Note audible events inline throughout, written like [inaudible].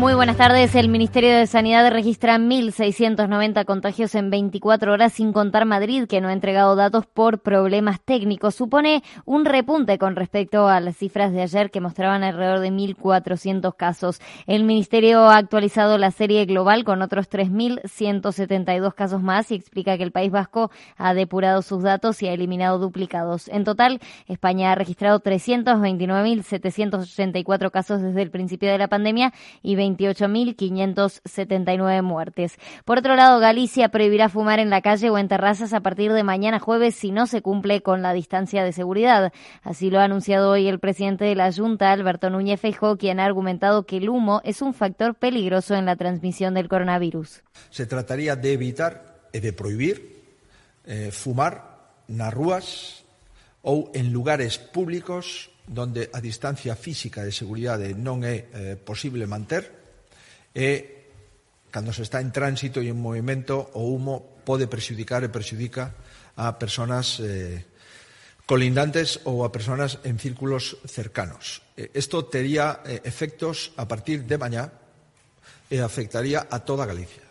Muy buenas tardes. El Ministerio de Sanidad registra 1.690 contagios en 24 horas, sin contar Madrid, que no ha entregado datos por problemas técnicos. Supone un repunte con respecto a las cifras de ayer, que mostraban alrededor de 1.400 casos. El Ministerio ha actualizado la serie global con otros 3.172 casos más y explica que el País Vasco ha depurado sus datos y ha eliminado duplicados. En total, España ha registrado 329.784 casos desde el principio de la pandemia y 28.579 muertes. Por otro lado, Galicia prohibirá fumar en la calle o en terrazas a partir de mañana jueves si no se cumple con la distancia de seguridad. Así lo ha anunciado hoy el presidente de la Junta, Alberto Núñez Feijóo, quien ha argumentado que el humo es un factor peligroso en la transmisión del coronavirus. Se trataría de evitar e de prohibir eh, fumar nas rúas ou en lugares públicos donde a distancia física de seguridade non é eh, posible manter e cando se está en tránsito e en movimento o humo pode prexudicar e prexudica a persoas eh, colindantes ou a persoas en círculos cercanos. Isto tería eh, efectos a partir de mañá e afectaría a toda Galicia.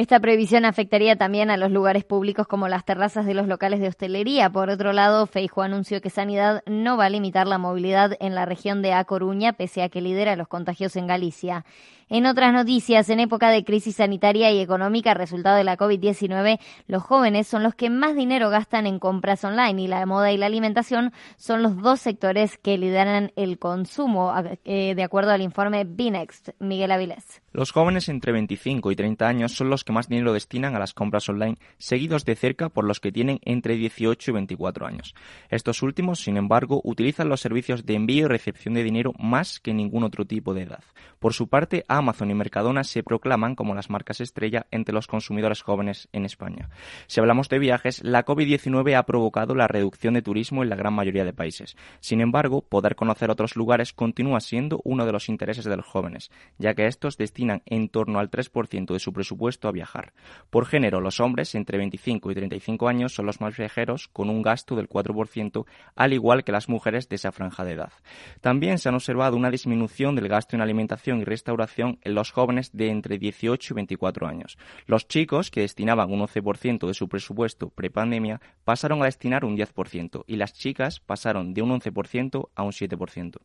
Esta previsión afectaría también a los lugares públicos como las terrazas de los locales de hostelería. Por otro lado, Feijo anunció que Sanidad no va a limitar la movilidad en la región de A Coruña, pese a que lidera los contagios en Galicia. En otras noticias, en época de crisis sanitaria y económica resultado de la COVID-19, los jóvenes son los que más dinero gastan en compras online y la moda y la alimentación son los dos sectores que lideran el consumo, eh, de acuerdo al informe Binext. Miguel Avilés. Los jóvenes entre 25 y 30 años son los que más dinero destinan a las compras online, seguidos de cerca por los que tienen entre 18 y 24 años. Estos últimos, sin embargo, utilizan los servicios de envío y recepción de dinero más que ningún otro tipo de edad. Por su parte, Amazon y Mercadona se proclaman como las marcas estrella entre los consumidores jóvenes en España. Si hablamos de viajes, la COVID-19 ha provocado la reducción de turismo en la gran mayoría de países. Sin embargo, poder conocer otros lugares continúa siendo uno de los intereses de los jóvenes, ya que estos destinan en torno al 3% de su presupuesto a viajar. Por género, los hombres entre 25 y 35 años son los más viajeros, con un gasto del 4%, al igual que las mujeres de esa franja de edad. También se han observado una disminución del gasto en alimentación y restauración en los jóvenes de entre 18 y 24 años. Los chicos, que destinaban un 11% de su presupuesto prepandemia, pasaron a destinar un 10% y las chicas pasaron de un 11% a un 7%.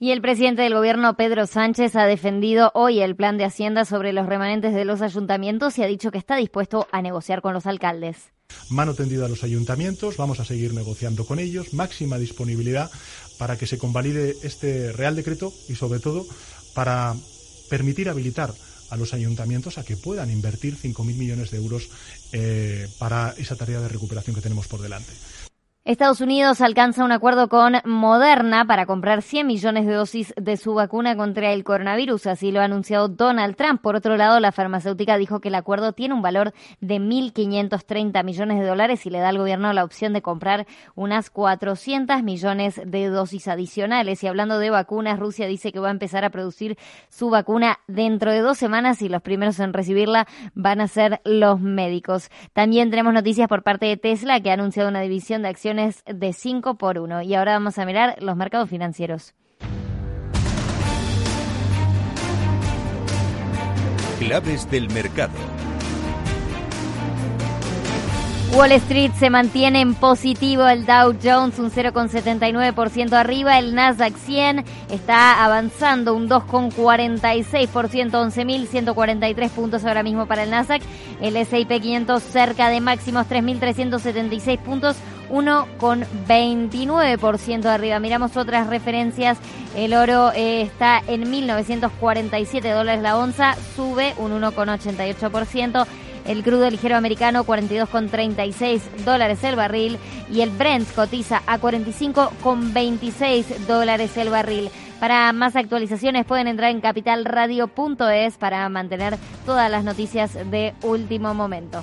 Y el presidente del gobierno, Pedro Sánchez, ha defendido hoy el plan de Hacienda sobre los remanentes de los ayuntamientos y ha dicho que está dispuesto a negociar con los alcaldes. Mano tendida a los ayuntamientos, vamos a seguir negociando con ellos, máxima disponibilidad para que se convalide este Real Decreto y, sobre todo, para permitir habilitar a los ayuntamientos a que puedan invertir 5.000 millones de euros eh, para esa tarea de recuperación que tenemos por delante. Estados Unidos alcanza un acuerdo con Moderna para comprar 100 millones de dosis de su vacuna contra el coronavirus, así lo ha anunciado Donald Trump. Por otro lado, la farmacéutica dijo que el acuerdo tiene un valor de 1.530 millones de dólares y le da al gobierno la opción de comprar unas 400 millones de dosis adicionales. Y hablando de vacunas, Rusia dice que va a empezar a producir su vacuna dentro de dos semanas y los primeros en recibirla van a ser los médicos. También tenemos noticias por parte de Tesla que ha anunciado una división de acciones de 5 por 1. Y ahora vamos a mirar los mercados financieros. Claves del mercado. Wall Street se mantiene en positivo, el Dow Jones un 0,79% arriba, el Nasdaq 100 está avanzando un 2,46%, 11.143 puntos ahora mismo para el Nasdaq, el S&P 500 cerca de máximos 3.376 puntos, 1,29% arriba. Miramos otras referencias, el oro eh, está en 1.947 dólares la onza, sube un 1,88%. El crudo ligero americano 42,36 dólares el barril y el Brent cotiza a 45,26 dólares el barril. Para más actualizaciones pueden entrar en capitalradio.es para mantener todas las noticias de último momento.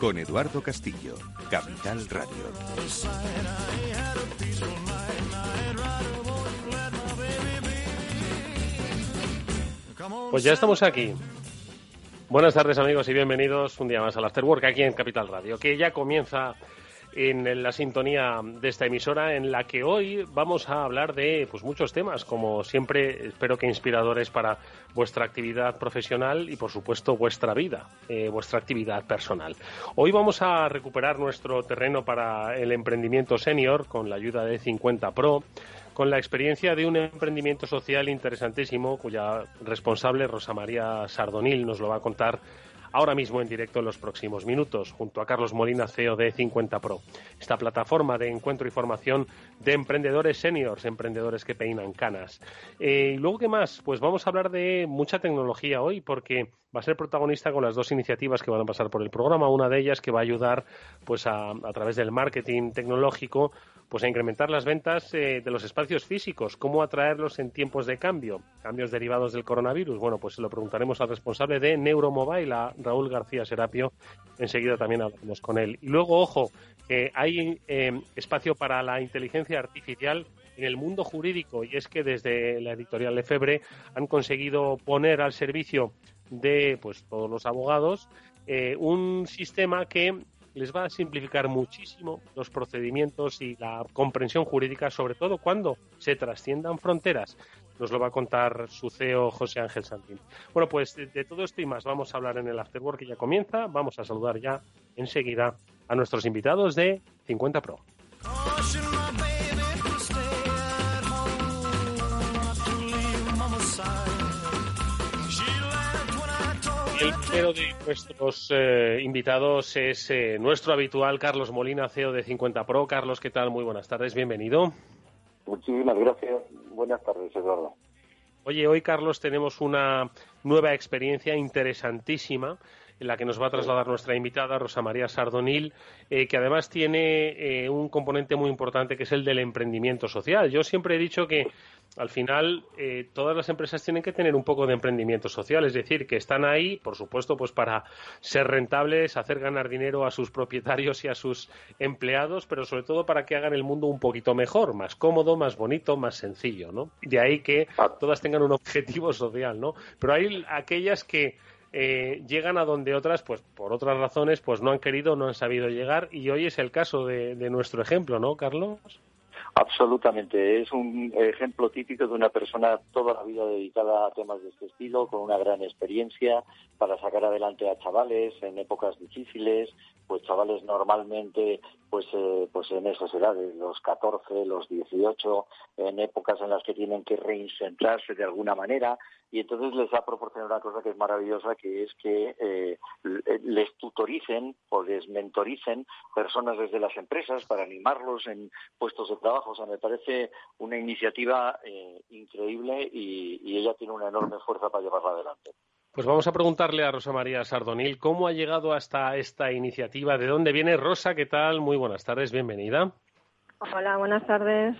Con Eduardo Castillo, Capital Radio. Pues ya estamos aquí. Buenas tardes amigos y bienvenidos un día más al After Work aquí en Capital Radio, que ya comienza en la sintonía de esta emisora en la que hoy vamos a hablar de pues muchos temas, como siempre espero que inspiradores para vuestra actividad profesional y por supuesto vuestra vida, eh, vuestra actividad personal. Hoy vamos a recuperar nuestro terreno para el emprendimiento senior con la ayuda de 50 Pro con la experiencia de un emprendimiento social interesantísimo cuya responsable Rosa María Sardonil nos lo va a contar ahora mismo en directo en los próximos minutos, junto a Carlos Molina, CEO de 50 Pro. Esta plataforma de encuentro y formación de emprendedores seniors, emprendedores que peinan canas. Eh, y luego, ¿qué más? Pues vamos a hablar de mucha tecnología hoy, porque va a ser protagonista con las dos iniciativas que van a pasar por el programa. Una de ellas que va a ayudar, pues, a, a través del marketing tecnológico, pues a incrementar las ventas eh, de los espacios físicos, cómo atraerlos en tiempos de cambio, cambios derivados del coronavirus. Bueno, pues se lo preguntaremos al responsable de Neuromobile, a Raúl García Serapio. Enseguida también hablaremos con él. Y luego, ojo, que hay eh, espacio para la inteligencia artificial en el mundo jurídico y es que desde la editorial Lefebvre han conseguido poner al servicio de pues todos los abogados eh, un sistema que les va a simplificar muchísimo los procedimientos y la comprensión jurídica, sobre todo cuando se trasciendan fronteras. Nos lo va a contar su CEO José Ángel Santín. Bueno, pues de, todo esto y más vamos a hablar en el Afterwork que ya comienza. Vamos a saludar ya enseguida a nuestros invitados de 50 Pro. El primero de nuestros eh, invitados es eh, nuestro habitual Carlos Molina, CEO de 50 Pro. Carlos, ¿qué tal? Muy buenas tardes, bienvenido. Muchísimas gracias. Buenas tardes, Eduardo. Oye, hoy, Carlos, tenemos una nueva experiencia interesantísima en la que nos va a trasladar nuestra invitada, Rosa María Sardonil, eh, que además tiene un componente muy importante que es el del emprendimiento social. Yo siempre he dicho que al final eh, todas las empresas tienen que tener un poco de emprendimiento social, es decir, que están ahí, por supuesto, pues para ser rentables, hacer ganar dinero a sus propietarios y a sus empleados, pero sobre todo para que hagan el mundo un poquito mejor, más cómodo, más bonito, más sencillo, ¿no? De ahí que todas tengan un objetivo [laughs] social, ¿no? Pero hay aquellas que eh, llegan a donde otras, pues por otras razones, pues no han querido, no han sabido llegar, y hoy es el caso de, de nuestro ejemplo, ¿no, Carlos? Absolutamente. Es un ejemplo típico de una persona toda la vida dedicada a temas de este estilo, con una gran experiencia para sacar adelante a chavales en épocas difíciles, pues chavales normalmente pues eh, pues en esas edades, los 14, los 18, en épocas en las que tienen que reincentrarse de alguna manera y entonces les ha proporcionado una cosa que es maravillosa, que es que eh, les tutoricen o les mentoricen personas desde las empresas para animarlos en puestos de trabajo. O sea, me parece una iniciativa eh, increíble y, y ella tiene una enorme fuerza para llevarla adelante. Pues vamos a preguntarle a Rosa María Sardonil cómo ha llegado hasta esta iniciativa, de dónde viene. Rosa, ¿qué tal? Muy buenas tardes, bienvenida. Hola, buenas tardes.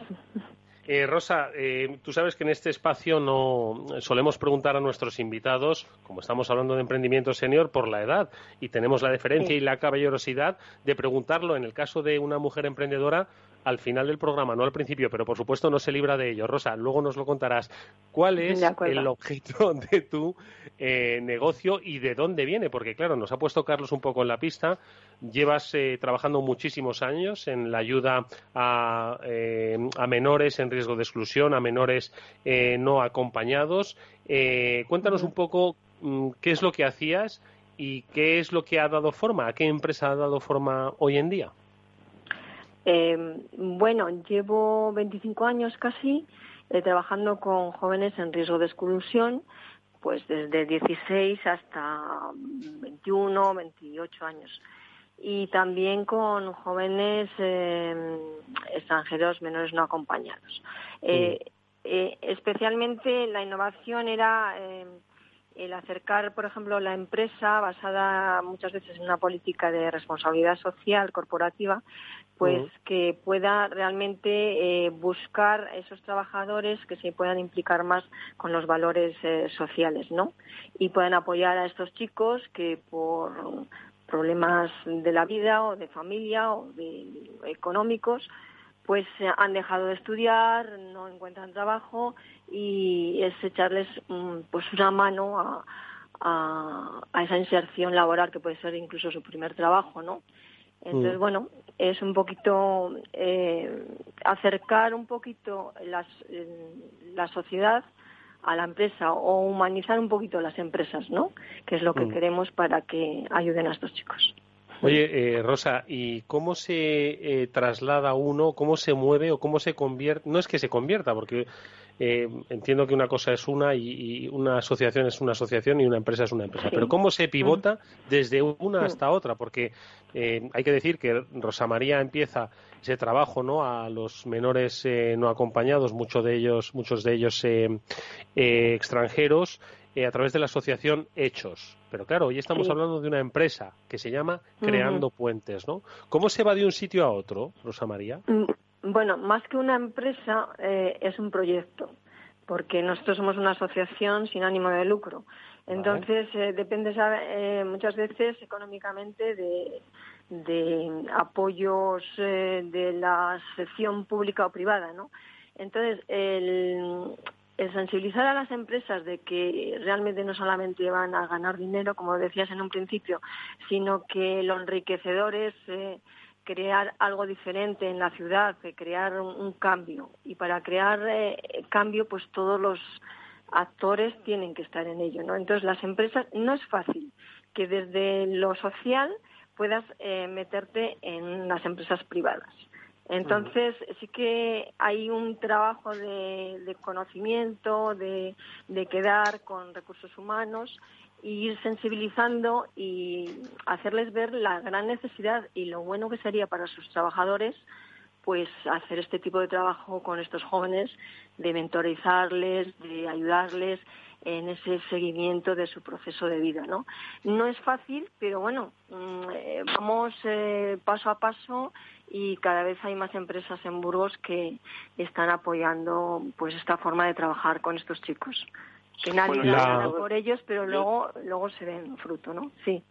Eh, Rosa, eh, tú sabes que en este espacio no solemos preguntar a nuestros invitados, como estamos hablando de emprendimiento senior, por la edad y tenemos la deferencia y la caballerosidad de preguntarlo en el caso de una mujer emprendedora al final del programa, no al principio, pero por supuesto no se libra de ello. Rosa, luego nos lo contarás. ¿Cuál es el objeto [laughs] de tu eh, negocio y de dónde viene? Porque claro, nos ha puesto Carlos un poco en la pista. Llevas eh, trabajando muchísimos años en la ayuda a, eh, a, menores en riesgo de exclusión, a menores no acompañados. cuéntanos un poco mm, qué es lo que hacías y qué es lo que ha dado forma, a qué empresa ha dado forma hoy en día. Eh, bueno, llevo 25 años casi eh, trabajando con jóvenes en riesgo de exclusión, pues desde 16 hasta 21, 28 años. Y también con jóvenes eh, extranjeros menores no acompañados. Eh, eh, especialmente la innovación era el acercar, por ejemplo, la empresa basada muchas veces en una política de responsabilidad social corporativa, pues que pueda realmente eh, buscar esos trabajadores que se puedan implicar más con los valores eh, sociales, ¿no? Y puedan apoyar a estos chicos que por problemas de la vida o de familia o de económicos, pues han dejado de estudiar, no encuentran trabajo y es echarles mm, pues una mano a, a, esa inserción laboral que puede ser incluso su primer trabajo, ¿no? Entonces, mm. bueno, es un poquito eh, acercar un poquito las, la sociedad a la empresa o humanizar un poquito las empresas, ¿no? Que es lo que mm. queremos para que ayuden a estos chicos. Oye, eh, Rosa, ¿y cómo se eh, traslada uno, cómo se mueve o cómo se convierte? No es que se convierta, porque eh, entiendo que una cosa es una y, una asociación es una asociación y una empresa es una empresa. Pero ¿cómo se pivota desde una hasta otra? Porque hay que decir que Rosa María empieza ese trabajo ¿no? a los menores no acompañados, muchos de ellos, muchos de ellos extranjeros, a través de la asociación Hechos. Pero claro, hoy estamos hablando de una empresa que se llama Creando Puentes, ¿no? ¿Cómo se va de un sitio a otro, Rosa María? Bueno, más que una empresa, eh, es un proyecto, porque nosotros somos una asociación sin ánimo de lucro. Entonces, eh, depende eh, muchas veces económicamente de, de apoyos de la sección pública o privada, ¿no? Entonces, el, el sensibilizar a las empresas de que realmente no solamente van a ganar dinero, como decías en un principio, sino que lo enriquecedor es eh, crear algo diferente en la ciudad, crear un, cambio. Y para crear eh, cambio, pues todos los actores tienen que estar en ello, ¿no? Entonces, las empresas no es fácil que desde lo social puedas eh, meterte en las empresas privadas. Entonces, sí que hay un trabajo de, conocimiento, de, quedar con recursos humanos y ir sensibilizando y hacerles ver la gran necesidad y lo bueno que sería para sus trabajadores pues hacer este tipo de trabajo con estos jóvenes, de mentorizarles, de ayudarles en ese seguimiento de su proceso de vida, ¿no? No es fácil, pero bueno, mm, eh, vamos eh, paso a paso y cada vez hay más empresas en Burgos que están apoyando pues esta forma de trabajar con estos chicos que nadie bueno, por ellos pero luego luego se ven fruto no sí.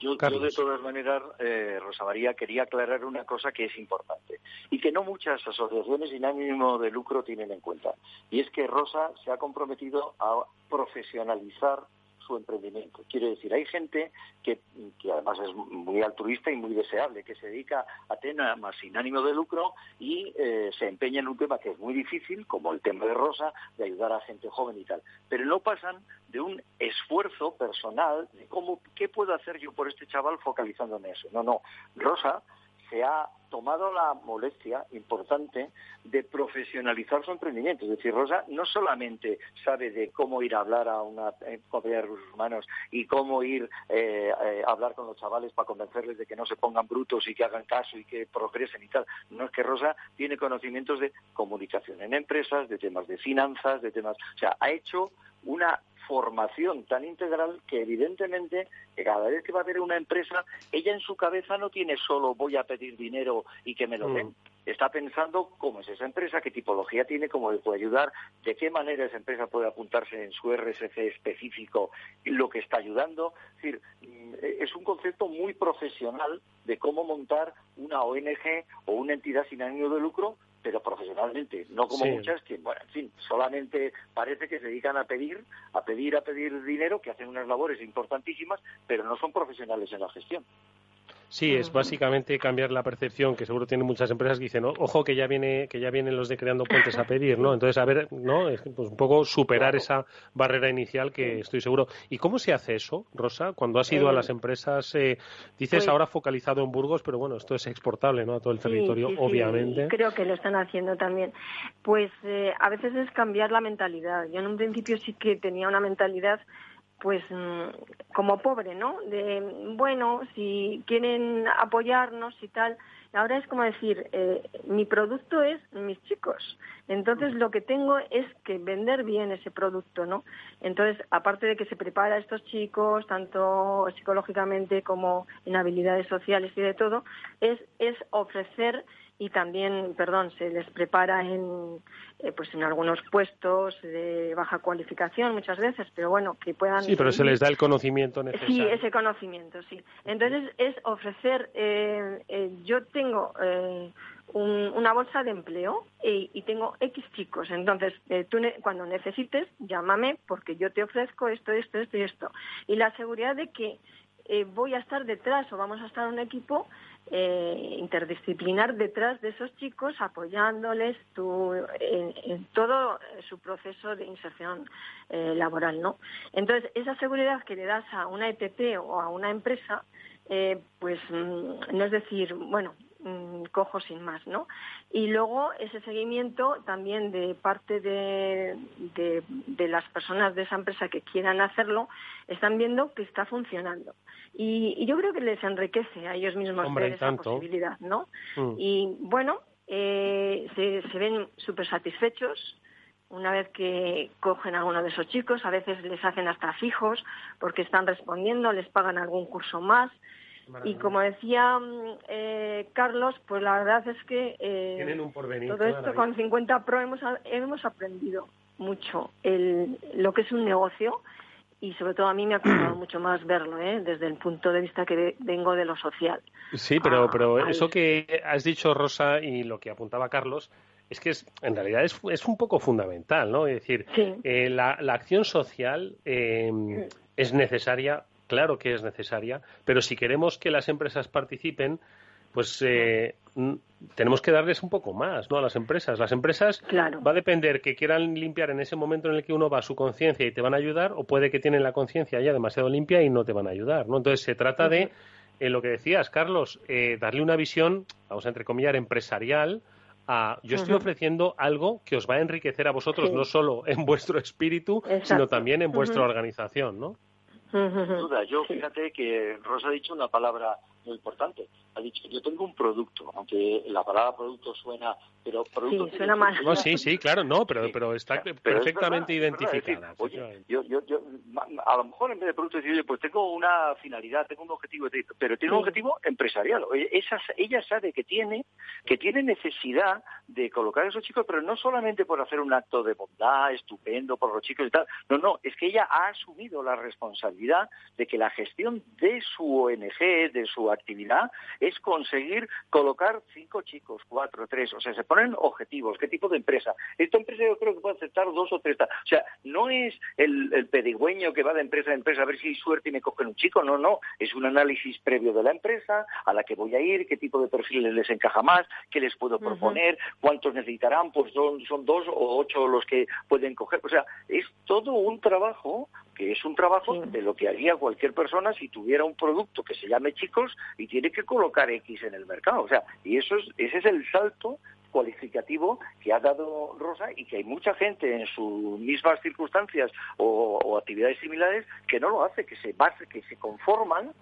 Yo, de todas maneras, eh, Rosa María, quería aclarar una cosa que es importante y que no muchas asociaciones sin ánimo de lucro tienen en cuenta. Y es que Rosa se ha comprometido a profesionalizar su emprendimiento. Quiere decir, hay gente que, que además es muy altruista y muy deseable, que se dedica a temas sin ánimo de lucro y eh, se empeña en un tema que es muy difícil, como el tema de Rosa, de ayudar a gente joven y tal. Pero no pasan de un esfuerzo personal de cómo, qué puedo hacer yo por este chaval focalizándome en eso. No, no. Rosa se ha tomado la molestia importante de profesionalizar su emprendimiento. Es decir, Rosa no solamente sabe de cómo ir a hablar a una eh, compañía de recursos humanos y cómo ir eh, a hablar con los chavales para convencerles de que no se pongan brutos y que hagan caso y que progresen y tal. No es que Rosa tiene conocimientos de comunicación en empresas, de temas de finanzas, de temas... O sea, ha hecho una formación tan integral que evidentemente cada vez que va a haber una empresa, ella en su cabeza no tiene solo voy a pedir dinero y que me lo den. Mm. Está pensando cómo es esa empresa, qué tipología tiene, cómo le puede ayudar, de qué manera esa empresa puede apuntarse en su RSC específico lo que está ayudando. Es decir, mm, es un concepto muy profesional de cómo montar una ONG o una entidad sin ánimo de lucro pero profesionalmente, no como muchas que, bueno, en fin, solamente parece que se dedican a pedir, a pedir, a pedir dinero, que hacen unas labores importantísimas, pero no son profesionales en la gestión. Sí, es básicamente cambiar la percepción que seguro tienen muchas empresas que dicen, ojo que ya viene que ya vienen los de creando puentes a pedir, ¿no? Entonces, a ver, ¿no? Es pues un poco superar esa barrera inicial que estoy seguro. ¿Y cómo se hace eso, Rosa? Cuando has ido a las eh, empresas, eh, dices pues ahora focalizado en Burgos, pero bueno, esto es exportable, ¿no? A todo el territorio, obviamente. Sí, creo que lo están haciendo también. Pues eh, a veces es cambiar la mentalidad. Yo en un principio sí que tenía una mentalidad pues mm, como pobre, ¿no? De, bueno, si quieren apoyarnos y tal. Ahora es como decir, eh, mi producto es mis chicos. Entonces lo que tengo es que vender bien ese producto, ¿no? Entonces, aparte de que se prepara estos chicos, tanto psicológicamente como en habilidades sociales y de todo, es, es ofrecer y también, perdón, se les prepara en, eh, pues en algunos puestos de baja cualificación muchas veces, pero bueno, que puedan... Sí, pero se les da el conocimiento necesario. Sí, ese conocimiento, sí. Entonces es ofrecer, eh, eh, yo tengo una bolsa de empleo y, y, tengo X chicos, entonces tú cuando necesites, llámame porque yo te ofrezco esto, esto, esto y esto. Y la seguridad de que voy a estar detrás o vamos a estar un equipo eh, interdisciplinar detrás de esos chicos, apoyándoles en, todo su proceso de inserción eh, laboral, ¿no? Entonces, esa seguridad que le das a una ETP o a una empresa, eh, pues mm, no es decir, bueno, Mm, cojo sin más, ¿no? Y luego ese seguimiento también de parte de, de, las personas de esa empresa que quieran hacerlo, están viendo que está funcionando. Y, yo creo que les enriquece a ellos mismos ver esa posibilidad, ¿no? Mm. Y bueno, eh, se, se ven súper satisfechos, una vez que cogen a uno de esos chicos, a veces les hacen hasta fijos porque están respondiendo, les pagan algún curso más. Y como decía mm, eh, Carlos, pues la verdad es que eh, todo esto con 50 Pro hemos, hemos aprendido mucho el, lo que es un negocio y sobre todo a mí me ha costado [clears throat] mucho más verlo ¿eh? desde el punto de vista que vengo de lo social. Sí, pero, ah, pero eso que has dicho, Rosa, y lo que apuntaba Carlos, es que es, en realidad es, es un poco fundamental, ¿no? Es decir, eh, la, la, acción social eh, es necesaria claro que es necesaria, pero si queremos que las empresas participen, pues eh, tenemos que darles un poco más ¿no? a las empresas. Las empresas va a depender que quieran limpiar en ese momento en el que uno va a su conciencia y te van a ayudar, o puede que tienen la conciencia ya demasiado limpia y no te van a ayudar. ¿no? Entonces se trata de, eh, lo que decías, Carlos, eh, darle una visión, vamos a entrecomillar, empresarial. A, yo estoy ofreciendo algo que os va a enriquecer a vosotros, no solo en vuestro espíritu, sino también en vuestra organización, ¿no? Duda. Yo fíjate que Rosa ha dicho una palabra muy importante. Ha dicho, yo tengo un producto, aunque la palabra producto suena, pero producto... Sí, suena mal. No, sí, sí, claro, no, pero, pero está perfectamente identificada. oye, yo, yo, yo, a lo mejor en vez de producto decir, pues tengo una finalidad, tengo un objetivo, pero tiene un objetivo empresarial. Esa, ella sabe que tiene, que tiene necesidad de colocar a esos chicos, pero no solamente por hacer un acto de bondad estupendo por los chicos y tal. No, no, es que ella ha asumido la responsabilidad de que la gestión de su ONG, de su actividad es conseguir colocar cinco chicos, cuatro, tres, o sea, se ponen objetivos, qué tipo de empresa. Esta empresa yo creo que puede aceptar dos o tres. O sea, no es el, el pedigüeño que va de empresa a empresa a ver si hay suerte y me cogen un chico, no, no, es un análisis previo de la empresa, a la que voy a ir, qué tipo de perfiles les encaja más, qué les puedo proponer, cuántos necesitarán, pues son, son dos o ocho los que pueden coger. O sea, es todo un trabajo que es un trabajo de lo que haría cualquier persona si tuviera un producto que se llame chicos y tiene que colocar X en el mercado. O sea, y eso es, ese es el salto cualificativo que ha dado Rosa y que hay mucha gente en sus mismas circunstancias o, actividades similares que no lo hace, que se base, que se conforman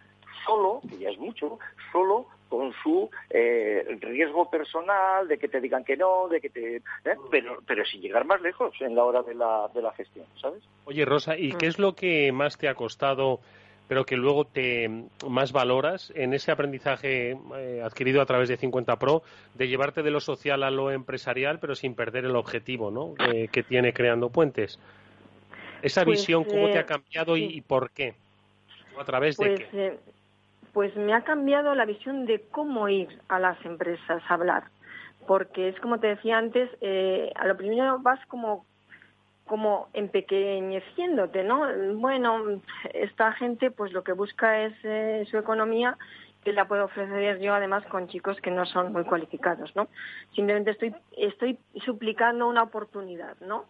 solo, que ya es mucho, solo con su eh, riesgo personal, de que te digan que no, de que te... ¿eh? Pero, pero sin llegar más lejos en la hora de la, de la gestión, ¿sabes? Oye, Rosa, ¿y qué es lo que más te ha costado pero que luego te más valoras en ese aprendizaje eh, adquirido a través de 50 Pro de llevarte de lo social a lo empresarial, pero sin perder el objetivo ¿no? que tiene creando puentes. Esa pues, visión, ¿cómo te ha cambiado y, por qué? ¿A través de pues, qué? Pues me ha cambiado la visión de cómo ir a las empresas a hablar. Porque es como te decía antes, eh, a lo primero vas como como empequeñeciéndote, ¿no? Bueno, esta gente pues lo que busca es eh, su economía que la puedo ofrecer yo además con chicos que no son muy cualificados, ¿no? Simplemente estoy, estoy suplicando una oportunidad, ¿no?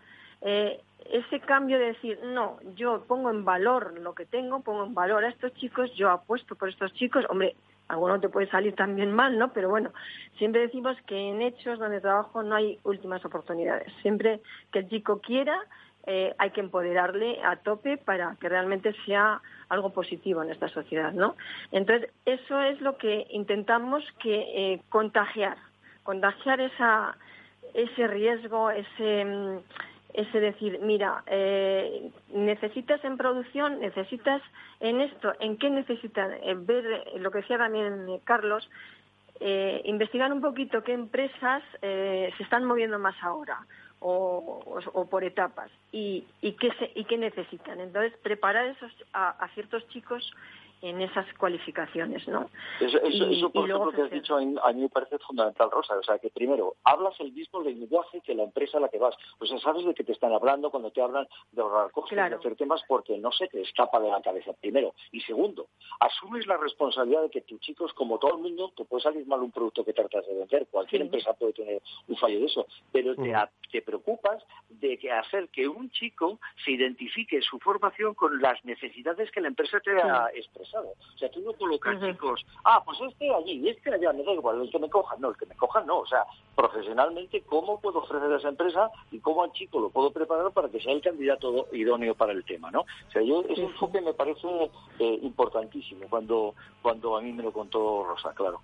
Eh, ese cambio de decir, no, yo pongo en valor lo que tengo, pongo en valor a estos chicos, yo apuesto por estos chicos, hombre, alguno te puede salir también mal, ¿no? Pero bueno, siempre decimos que en hechos donde trabajo no hay últimas oportunidades. Siempre que el chico quiera, eh, hay que empoderarle a tope para que realmente sea algo positivo en esta sociedad, ¿no? Entonces, eso es lo que intentamos que eh, contagiar, contagiar esa, ese riesgo, ese mm, es decir, mira, eh, necesitas en producción, necesitas en esto, ¿en qué necesitas? ver lo que decía también Carlos, eh, investigar un poquito qué empresas eh, se están moviendo más ahora o, por etapas y, y, qué y qué necesitan. Entonces, preparar esos, a ciertos chicos en esas cualificaciones, ¿no? Eso, eso, por ejemplo, que has dicho, a mí, me parece fundamental, Rosa. O sea, que primero, hablas el mismo lenguaje que la empresa a la que vas. O sea, sabes de qué te están hablando cuando te hablan de ahorrar costes, de hacer temas, porque no se te escapa de la cabeza, primero. Y segundo, asumes la responsabilidad de que tus chicos, como todo el mundo, te puede salir mal un producto que tratas de vender. Cualquier empresa puede tener un fallo de eso. Pero te, mm. te preocupas de que hacer que un chico se identifique su formación con las necesidades que la empresa te ha expresado o sea, tú no colocas chicos, ah, pues este allí, este allá, me da igual, el que me cojan, no, el que me cojan no. O sea, profesionalmente, ¿cómo puedo ofrecer a esa empresa y cómo al chico lo puedo preparar para que sea el candidato idóneo para el tema, ¿no? O sea, yo, ese enfoque me parece eh, importantísimo cuando, cuando a mí me lo contó Rosa, claro.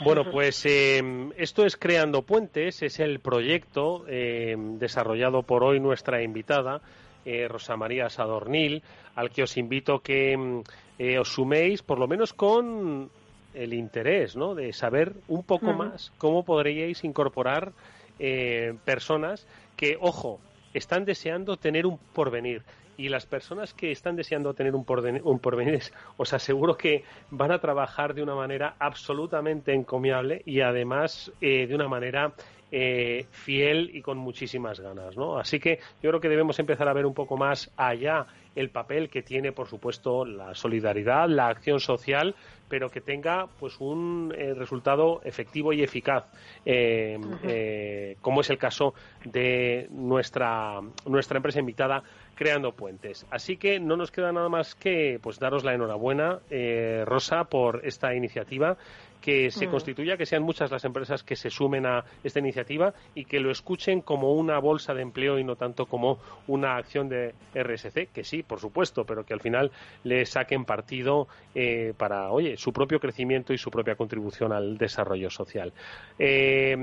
Bueno, pues em, esto es Creando Puentes, es el proyecto em, desarrollado por hoy nuestra invitada, eh, Rosa María Sadornil, al que os invito que mm, eh, os suméis, por lo menos con el interés, ¿no? De saber un poco más cómo podríais incorporar eh, personas que, ojo, están deseando tener un porvenir. Y las personas que están deseando tener un porvenir, un porvenir os aseguro que van a trabajar de una manera absolutamente encomiable y además de una manera eh, fiel y con muchísimas ganas, ¿no? Así que yo creo que debemos empezar a ver un poco más allá el papel que tiene, por supuesto, la solidaridad, la acción social, pero que tenga pues un eh, resultado efectivo y eficaz, eh, como es el caso de nuestra nuestra empresa invitada creando puentes. Así que no nos queda nada más que pues daros la enhorabuena, Rosa, por esta iniciativa que se mm. constituya, que sean muchas las empresas que se sumen a esta iniciativa y que lo escuchen como una bolsa de empleo y no tanto como una acción de RSC, que sí, por supuesto, pero que al final le saquen partido eh, para, oye, su propio crecimiento y su propia contribución al desarrollo social. Eh,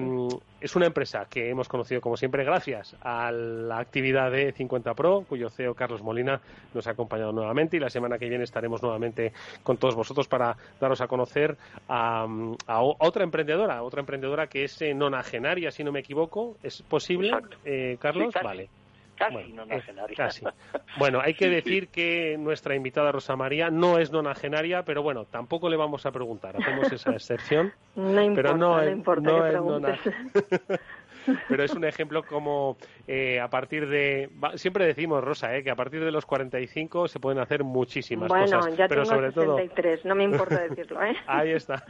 es una empresa que hemos conocido, como siempre, gracias a la actividad de 50 Pro, cuyo CEO Carlos Molina nos ha acompañado nuevamente y la semana que viene estaremos nuevamente con todos vosotros para daros a conocer a a, otra emprendedora, otra emprendedora que es eh, nonagenaria, si no me equivoco. ¿Es posible, eh, Carlos? vale. Casi bueno, nonagenaria. Casi. [laughs] Bueno, hay que decir que nuestra invitada Rosa María no es nonagenaria, pero bueno, tampoco le vamos a preguntar. Hacemos esa excepción. [laughs] No importa, pero no, no importa no que es preguntes. nona- [laughs] Pero es un ejemplo como eh, a partir de... Siempre decimos, Rosa, eh, que a partir de los 45 se pueden hacer muchísimas Bueno, cosas. ya pero tengo sobre todo... 63, no me importa decirlo, ¿eh? [laughs] Ahí está.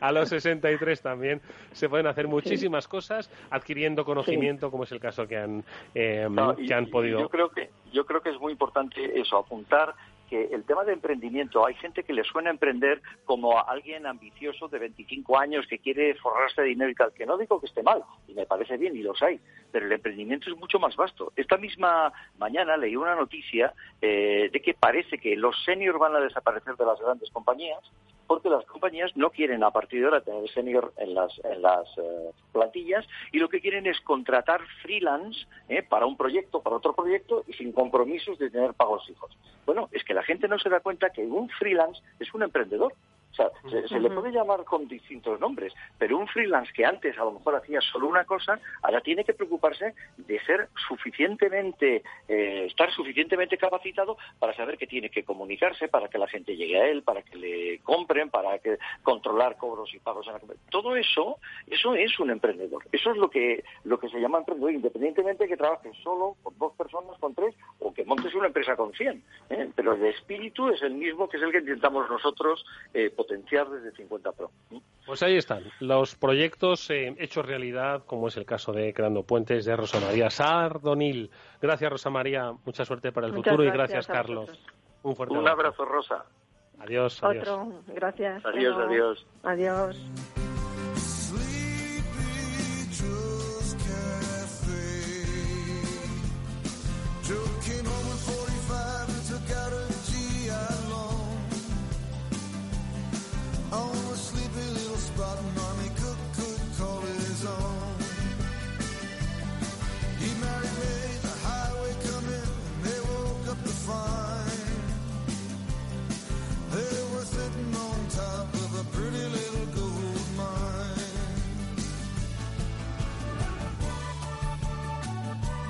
A los 63 también se pueden hacer muchísimas cosas adquiriendo conocimiento, como es el caso que han, eh, No, y- que han y podido. Yo creo que yo creo que es muy importante eso, apuntar el tema de emprendimiento, hay gente que le suena emprender como a alguien ambicioso de 25 años que quiere forrarse de dinero y tal, que no digo que esté mal, y me parece bien, y los hay, pero el emprendimiento es mucho más vasto. Esta misma mañana leí una noticia eh, de que parece que los seniors van a desaparecer de las grandes compañías porque las compañías no quieren a partir de ahora tener senior en las, en las eh, plantillas y lo que quieren es contratar freelance eh, para un proyecto, para otro proyecto y sin compromisos de tener pagos fijos. Bueno, es que la gente no se da cuenta que un freelance es un emprendedor. O sea, se, se le puede llamar con distintos nombres, pero un freelance que antes a lo mejor hacía solo una cosa, ahora tiene que preocuparse de ser suficientemente, eh, estar suficientemente capacitado para saber que tiene que comunicarse, para que la gente llegue a él, para que le compren, para que controlar cobros y pagos en la. Todo eso, eso es un emprendedor. Eso es lo que lo que se llama emprendedor, independientemente de que trabajes solo, con dos personas, con tres, o que montes una empresa con cien. ¿eh? Pero el espíritu es el mismo que es el que intentamos nosotros eh, potenciar desde 50 Pro. Pues ahí están, los proyectos eh, hechos realidad, como es el caso de Creando Puentes de Rosa María Sardonil. Gracias, Rosa María. Mucha suerte para el Muchas futuro y gracias gracias, a Carlos. vosotros. Un fuerte Un abrazo, Rosa. Adiós, adiós. Otro, gracias. Adiós, adiós. Adiós.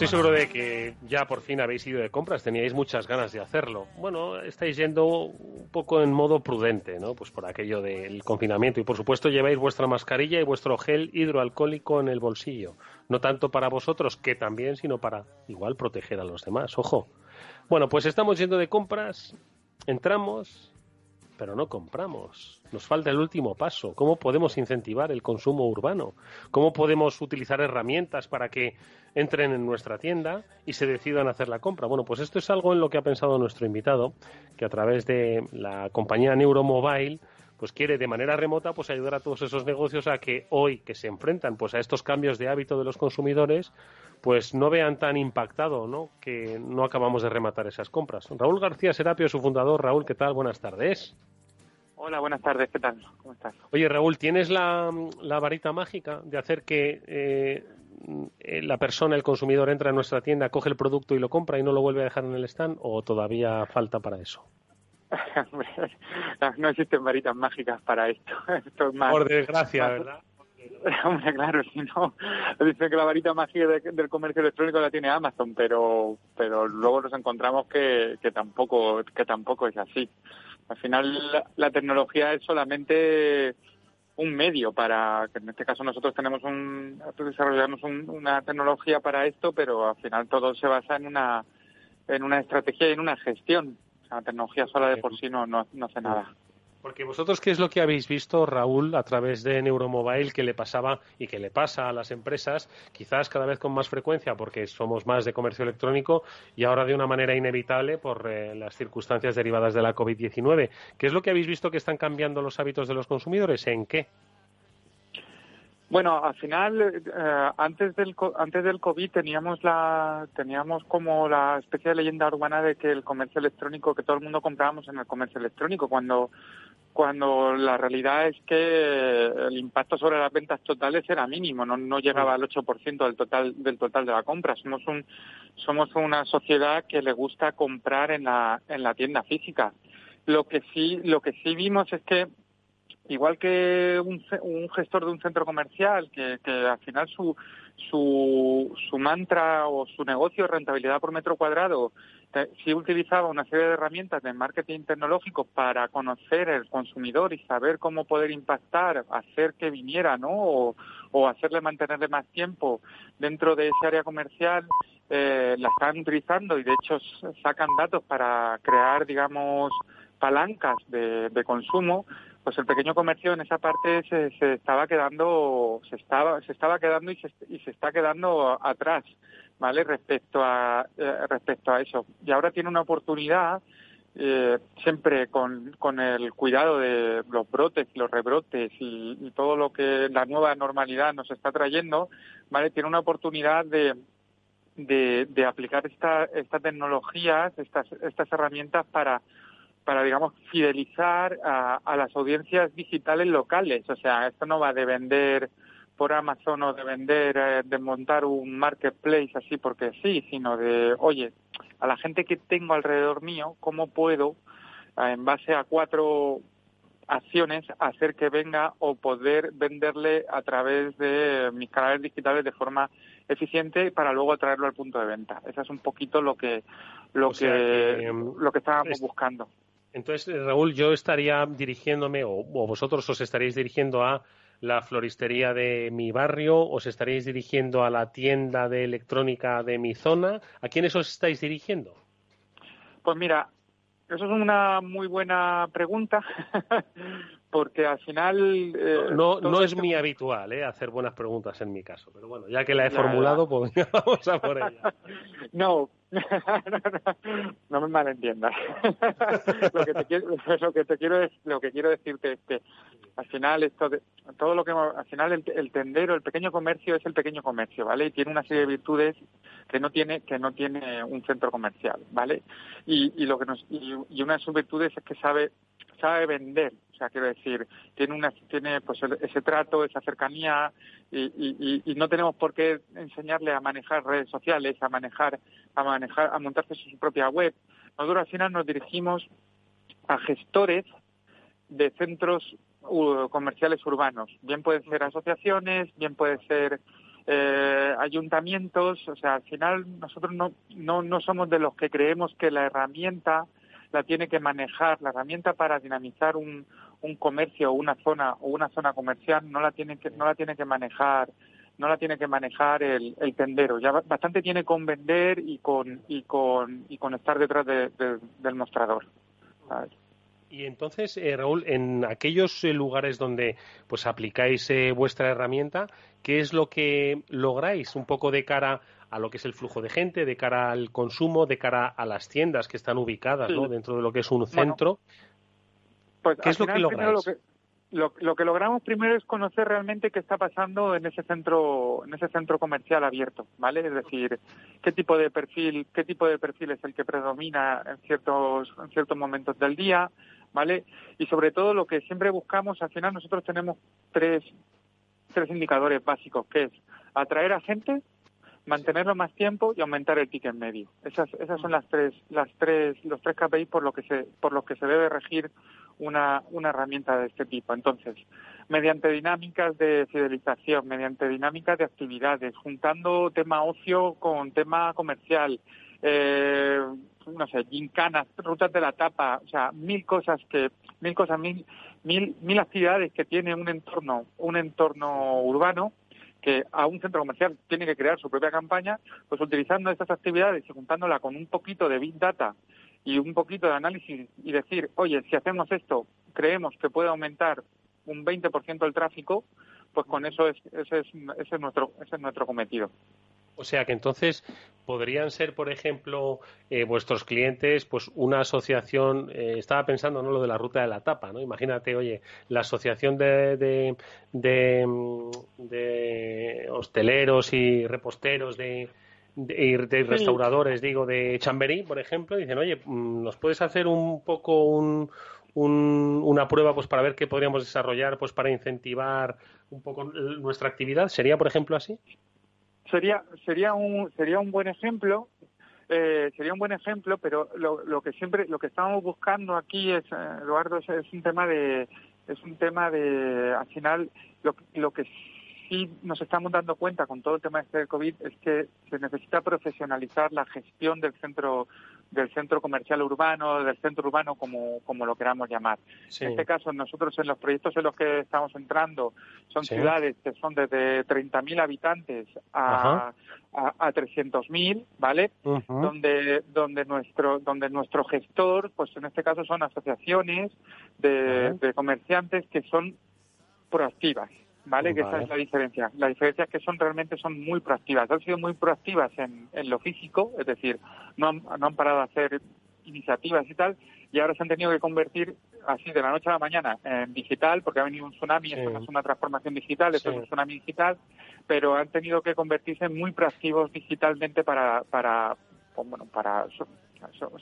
Estoy seguro de que ya por fin habéis ido de compras, teníais muchas ganas de hacerlo. Bueno, estáis yendo un poco en modo prudente, ¿no? Pues por aquello del confinamiento. Y por supuesto lleváis vuestra mascarilla y vuestro gel hidroalcohólico en el bolsillo. No tanto para vosotros, que también, sino para igual proteger a los demás. Ojo. Bueno, pues estamos yendo de compras, entramos, pero no compramos. Nos falta el último paso. ¿Cómo podemos incentivar el consumo urbano? ¿Cómo podemos utilizar herramientas para que entren en nuestra tienda y se decidan hacer la compra? Bueno, pues esto es algo en lo que ha pensado nuestro invitado, que a través de la compañía Neuromobile pues quiere de manera remota pues ayudar a todos esos negocios a que hoy que se enfrentan pues a estos cambios de hábito de los consumidores pues no vean tan impactado ¿no? que no acabamos de rematar esas compras. Raúl García Serapio, su fundador. Raúl, ¿qué tal? Buenas tardes. Hola, buenas tardes, ¿qué tal? ¿Cómo estás? Oye, Raúl, ¿tienes la, la varita mágica de hacer que eh, la persona, el consumidor, entra en nuestra tienda, coge el producto y lo compra y no lo vuelve a dejar en el stand? ¿O todavía falta para eso? [laughs] No, existen varitas mágicas para esto. [laughs] esto es más, Por desgracia, más- ¿verdad? [laughs] Hombre, claro, si no, dicen que la varita mágica de- del comercio electrónico la tiene Amazon, pero pero luego nos encontramos que, que tampoco que tampoco es así. Al final la, la tecnología es solamente un medio para que en este caso nosotros tenemos un desarrollamos un- una tecnología para esto, pero al final todo se basa en una en una estrategia y en una gestión. La tecnología sola de por sí no, no, no hace nada. Porque vosotros, ¿qué es lo que habéis visto, Raúl, a través de Neuromobile que le pasaba y que le pasa a las empresas, quizás cada vez con más frecuencia, porque somos más de comercio electrónico y ahora de una manera inevitable por eh, las circunstancias derivadas de la COVID-19? ¿Qué es lo que habéis visto que están cambiando los hábitos de los consumidores? ¿En qué? Bueno, al final, eh, antes del antes del COVID teníamos la teníamos como la especie de leyenda urbana de que el comercio electrónico, que todo el mundo comprábamos en el comercio electrónico, cuando cuando la realidad es que el impacto sobre las ventas totales era mínimo, no, no llegaba al 8% del total del total de la compra. Somos un somos una sociedad que le gusta comprar en la en la tienda física. Lo que sí lo que sí vimos es que igual que un, un gestor de un centro comercial que, que al final su, su su mantra o su negocio rentabilidad por metro cuadrado sí utilizaba una serie de herramientas de marketing tecnológico para conocer el consumidor y saber cómo poder impactar, hacer que viniera, ¿no? O, o hacerle mantenerle más tiempo dentro de ese área comercial, eh, la están utilizando y de hecho sacan datos para crear, digamos, palancas de, de consumo, pues el pequeño comercio en esa parte se, se estaba quedando, se estaba, se estaba quedando y se, y se está quedando atrás. ¿vale? Respecto a, eh, respecto a eso. Y ahora tiene una oportunidad, eh, siempre con, con el cuidado de los brotes, los rebrotes y, y todo lo que la nueva normalidad nos está trayendo, ¿vale? Tiene una oportunidad de, de, de aplicar esta, estas tecnologías, estas, estas herramientas para para, digamos, fidelizar a, a las audiencias digitales locales. O sea, esto no va de vender por Amazon o de vender, eh, de montar un marketplace así porque sí, sino de, oye, a la gente que tengo alrededor mío, ¿cómo puedo, eh, en base a cuatro acciones, hacer que venga o poder venderle a través de mis canales digitales de forma eficiente para luego traerlo al punto de venta? Eso es un poquito lo que lo O que, que, lo que estábamos es- buscando. Entonces, eh, Raúl, yo estaría dirigiéndome, o, vosotros os estaréis dirigiendo a la floristería de mi barrio, os estaréis dirigiendo a la tienda de electrónica de mi zona. ¿A quiénes os estáis dirigiendo? Pues mira, eso es una muy buena pregunta, [laughs] porque al final... eh, No, no es este- muy habitual ¿eh? hacer buenas preguntas en mi caso, pero bueno, ya que la he formulado, pues [laughs] vamos a por ella. No, [laughs] no me malentiendas. [laughs] lo que te quiero, lo que te quiero, es- lo que quiero decirte es que al final esto de, todo lo que al final el, el tendero, el pequeño comercio es el pequeño comercio, ¿vale? Y tiene una serie de virtudes que no tiene que no tiene un centro comercial, ¿vale? Y, y lo que nos y, y una de sus virtudes es que sabe sabe vender, sea, quiero decir, tiene una tiene pues ese trato, esa cercanía y, no tenemos por qué enseñarle a manejar redes sociales, a manejar a manejar a montarse su propia web. Nosotros al final nos dirigimos a gestores de centros comerciales urbanos. Bien pueden ser asociaciones, bien pueden ser eh, ayuntamientos. O sea, al final nosotros no, no, no somos de los que creemos que la herramienta la tiene que manejar, la herramienta para dinamizar un, un comercio o una zona o una zona comercial no la tiene que no la tiene que manejar no la tiene que manejar el, el tendero ya ba- bastante tiene con vender y con y con y con estar detrás de- de- del mostrador ¿sabes? Y entonces, eh, Raúl, en aquellos eh, lugares donde pues aplicáis eh, vuestra herramienta, ¿qué es lo que lográis un poco de cara a lo que es el flujo de gente, de cara al consumo, de cara a las tiendas que están ubicadas Sí. ¿no? dentro de lo que es un Bueno, centro? Pues ¿Qué al es lo que final, lográis? Lo que, lo, lo que logramos primero es conocer realmente qué está pasando en ese centro, en ese centro comercial abierto, ¿vale? Es decir, qué tipo de perfil, qué tipo de perfil es el que predomina en ciertos, en ciertos momentos del día, ¿vale? Y sobre todo lo que siempre buscamos, al final nosotros tenemos tres, tres indicadores básicos, que es atraer a gente, mantenerlo más tiempo y aumentar el ticket medio. Esas, esas son las tres, las tres, los tres KPI por lo que se, por los que se debe regir una, una herramienta de este tipo. Entonces, mediante dinámicas de fidelización, mediante dinámicas de actividades, juntando tema ocio con tema comercial, eh, no sé, gincanas, rutas de la tapa, o sea, mil cosas que, mil cosas, mil, mil, mil actividades que tiene un entorno, un entorno urbano que a un centro comercial tiene que crear su propia campaña, pues utilizando estas actividades y juntándola con un poquito de big data y un poquito de análisis y decir, oye, si hacemos esto, creemos que puede aumentar un 20% el tráfico, pues con eso es, ese, es, ese es nuestro ese es nuestro cometido. O sea que entonces podrían ser, por ejemplo, eh, vuestros clientes, pues una asociación. eh, estaba pensando no lo de la ruta de la tapa, ¿no? Imagínate, oye, la asociación de, de, de, mm, de hosteleros y reposteros de, de, Sí. restauradores, digo, de Chamberí, por ejemplo, dicen, oye, mm, ¿nos puedes hacer un poco un, un- una prueba pues para ver qué podríamos desarrollar pues para incentivar un poco nuestra actividad. ¿Sería, por ejemplo, así? Sería sería un sería un buen ejemplo eh, sería un buen ejemplo pero lo, lo que siempre lo que estamos buscando aquí es eh, Eduardo es, es un tema de es un tema de al final lo, lo que sí nos estamos dando cuenta con todo el tema este covid es que se necesita profesionalizar la gestión del centro del centro comercial urbano del centro urbano como como lo queramos llamar Sí. en este caso, nosotros en los proyectos en los que estamos entrando son Sí. ciudades que son desde 30.000 habitantes a, a, a 300.000, ¿vale? Donde donde nuestro donde nuestro gestor, pues en este caso son asociaciones de comerciantes que son proactivas, ¿vale? Que esa es la diferencia. La diferencia es que son realmente son muy proactivas. Han sido muy proactivas en, en lo físico, es decir, no han, no han parado a hacer iniciativas y tal, y ahora se han tenido que convertir así de la noche a la mañana en digital, porque ha venido un tsunami, Sí. esto no es una transformación digital, esto Sí. es un tsunami digital, pero han tenido que convertirse muy proactivos digitalmente para, para pues, bueno, para